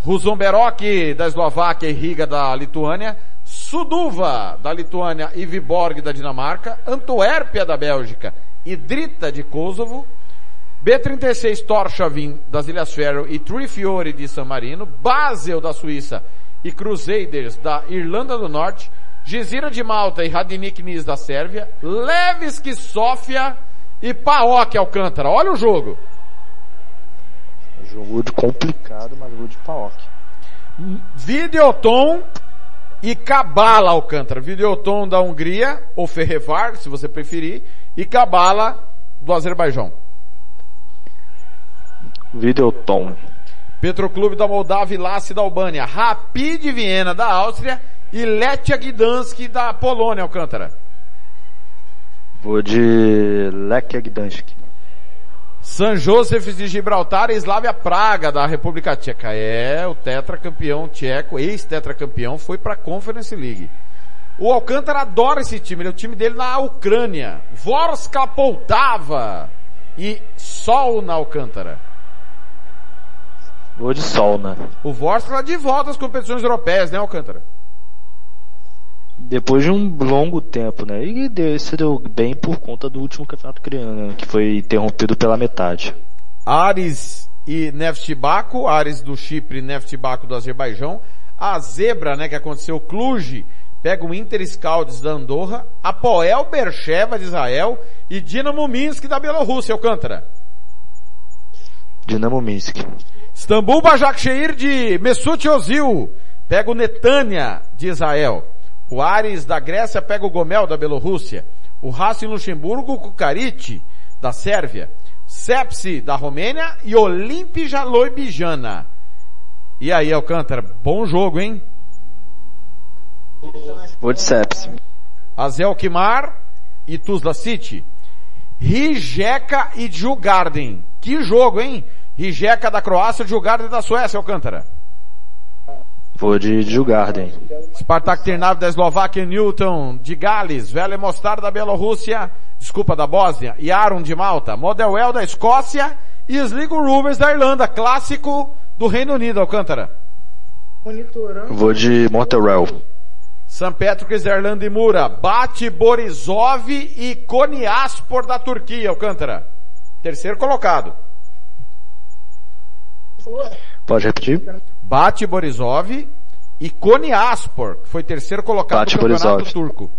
Ruzomberok da Eslováquia e Riga da Lituânia. Suduva da Lituânia e Viborg da Dinamarca. Antuérpia da Bélgica e Drita de Kosovo. B36 Torshavn das Ilhas Faroe e Trifiore de San Marino. Basel da Suíça e Crusaders da Irlanda do Norte. Gizira de Malta e Radnik Nis da Sérvia. Levski Sofia e PAOK Alcântara. Olha o jogo. Jogo de complicado, mas jogo de paok. Videoton e Cabala Alcântara. Videoton da Hungria, ou Ferrevar, se você preferir, e Cabala do Azerbaijão. Videoton. Petroclube da Moldávia e Lasse da Albânia. Rapid Viena da Áustria e Letia Gdansk da Polônia, Alcântara. Vou de Lechia Gdansk. San Josef de Gibraltar e Slavia Praga da República Tcheca. É, o tetracampeão tcheco, ex-tetracampeão, foi para a Conference League. O Alcântara adora esse time, ele é o time dele na Ucrânia. Vorska Poltava e Sol na Alcântara. Vou de Sol, né? O Vorskla de volta às competições europeias, né, Alcântara? Depois de um longo tempo, né? E deu, se deu bem por conta do último campeonato criano, né? que foi interrompido pela metade. Ares e Neftibako, Ares do Chipre e Neftibako do Azerbaijão. A zebra, né, que aconteceu, Cluj, pega o Inter Scaldes da Andorra, Apoel Bercheva de Israel e Dinamo Minsk da Bielorrússia, Alcântara. Dinamo Minsk. Istambul Başakşehir de Mesut Ozil pega o Netânia de Israel. O Ares da Grécia pega o Gomel da Bielorrússia. O Racing Luxemburgo, o Kukarit da Sérvia. Sepsi da Romênia e Olimpija Loibijana. E aí, Alcântara, bom jogo, hein? Vou de Sepsi. Azel Kimar e Tuzla City. Rijeka e Djugarden. Que jogo, hein? Rijeka da Croácia Djugarden da Suécia, Alcântara. Vou de Djugarden. Spartak Trnava da Eslováquia, Newton de Gales, Vele Mostar da Bielorrússia, desculpa, da Bósnia, e Aron de Malta, Modelwell da Escócia e Sligo Rovers da Irlanda, clássico do Reino Unido, Alcântara. Vou de Montreal. St. Patrick's Irlanda e Mura, Bate Borisov e Konyaspor da Turquia, Alcântara. Terceiro colocado. Pode repetir? Bate Borisov e Konyaspor, que foi terceiro colocado Bate no campeonato Borisov. turco.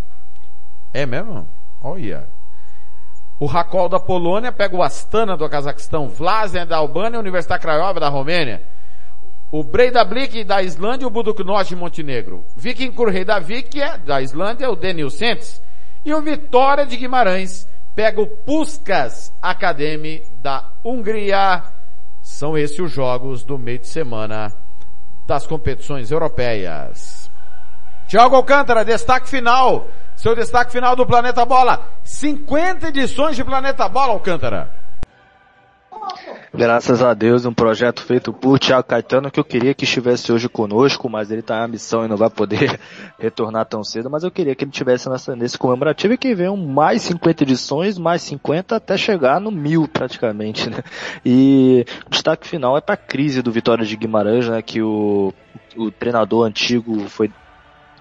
É mesmo? Olha. O Rakol da Polônia pega o Astana do Cazaquistão, Vlasen da Albânia, Universidade Craiova da Romênia. O Breidablik da Islândia e o Buduknost de Montenegro. Viking Kurrei da Vikia, da Islândia, o Denil Sentes. E o Vitória de Guimarães pega o Puskas Academy da Hungria. São esses os jogos do meio de semana das competições europeias. Tiago Alcântara, destaque final. Seu destaque final do Planeta Bola. 50 edições de Planeta Bola, Alcântara. Graças a Deus, um projeto feito por Thiago Caetano que eu queria que estivesse hoje conosco, mas ele está em missão e não vai poder retornar tão cedo, mas eu queria que ele estivesse nessa, nesse comemorativo e que venham mais 50 edições, mais 50 até chegar no mil praticamente, né? E o destaque final é para a crise do Vitória de Guimarães, né? Que o, o treinador antigo foi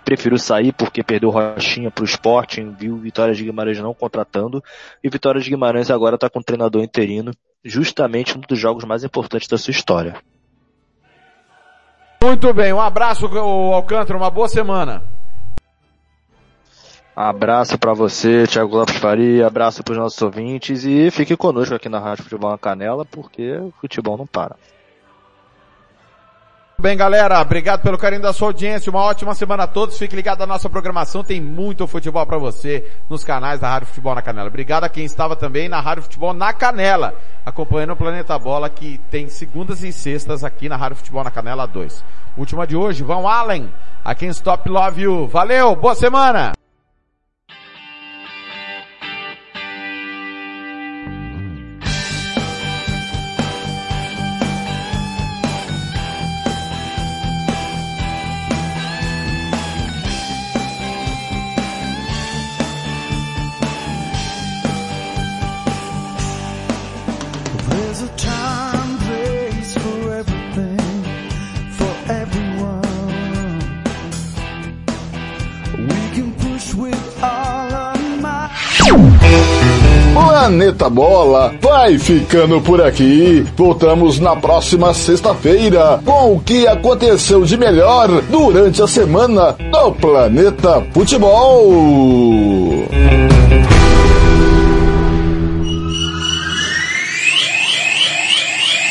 preferiu sair porque perdeu Rochinha para o Sporting, viu Vitória de Guimarães não contratando, e Vitória de Guimarães agora está com um treinador interino, justamente um dos jogos mais importantes da sua história. Muito bem, um abraço, Alcântara, uma boa semana. Abraço para você, Thiago Lopes Faria, abraço para os nossos ouvintes e fique conosco aqui na Rádio Futebol na Canela, porque o futebol não para. Bem, galera, obrigado pelo carinho da sua audiência. Uma ótima semana a todos. Fique ligado na nossa programação. Tem muito futebol para você nos canais da Rádio Futebol na Canela. Obrigado a quem estava também na Rádio Futebol na Canela, acompanhando o Planeta Bola, que tem segundas e sextas aqui na Rádio Futebol na Canela 2. Última de hoje, Vão Allen. A quem Stop Love You. Valeu, boa semana! Planeta Bola vai ficando por aqui. Voltamos na próxima sexta-feira com o que aconteceu de melhor durante a semana no Planeta Futebol.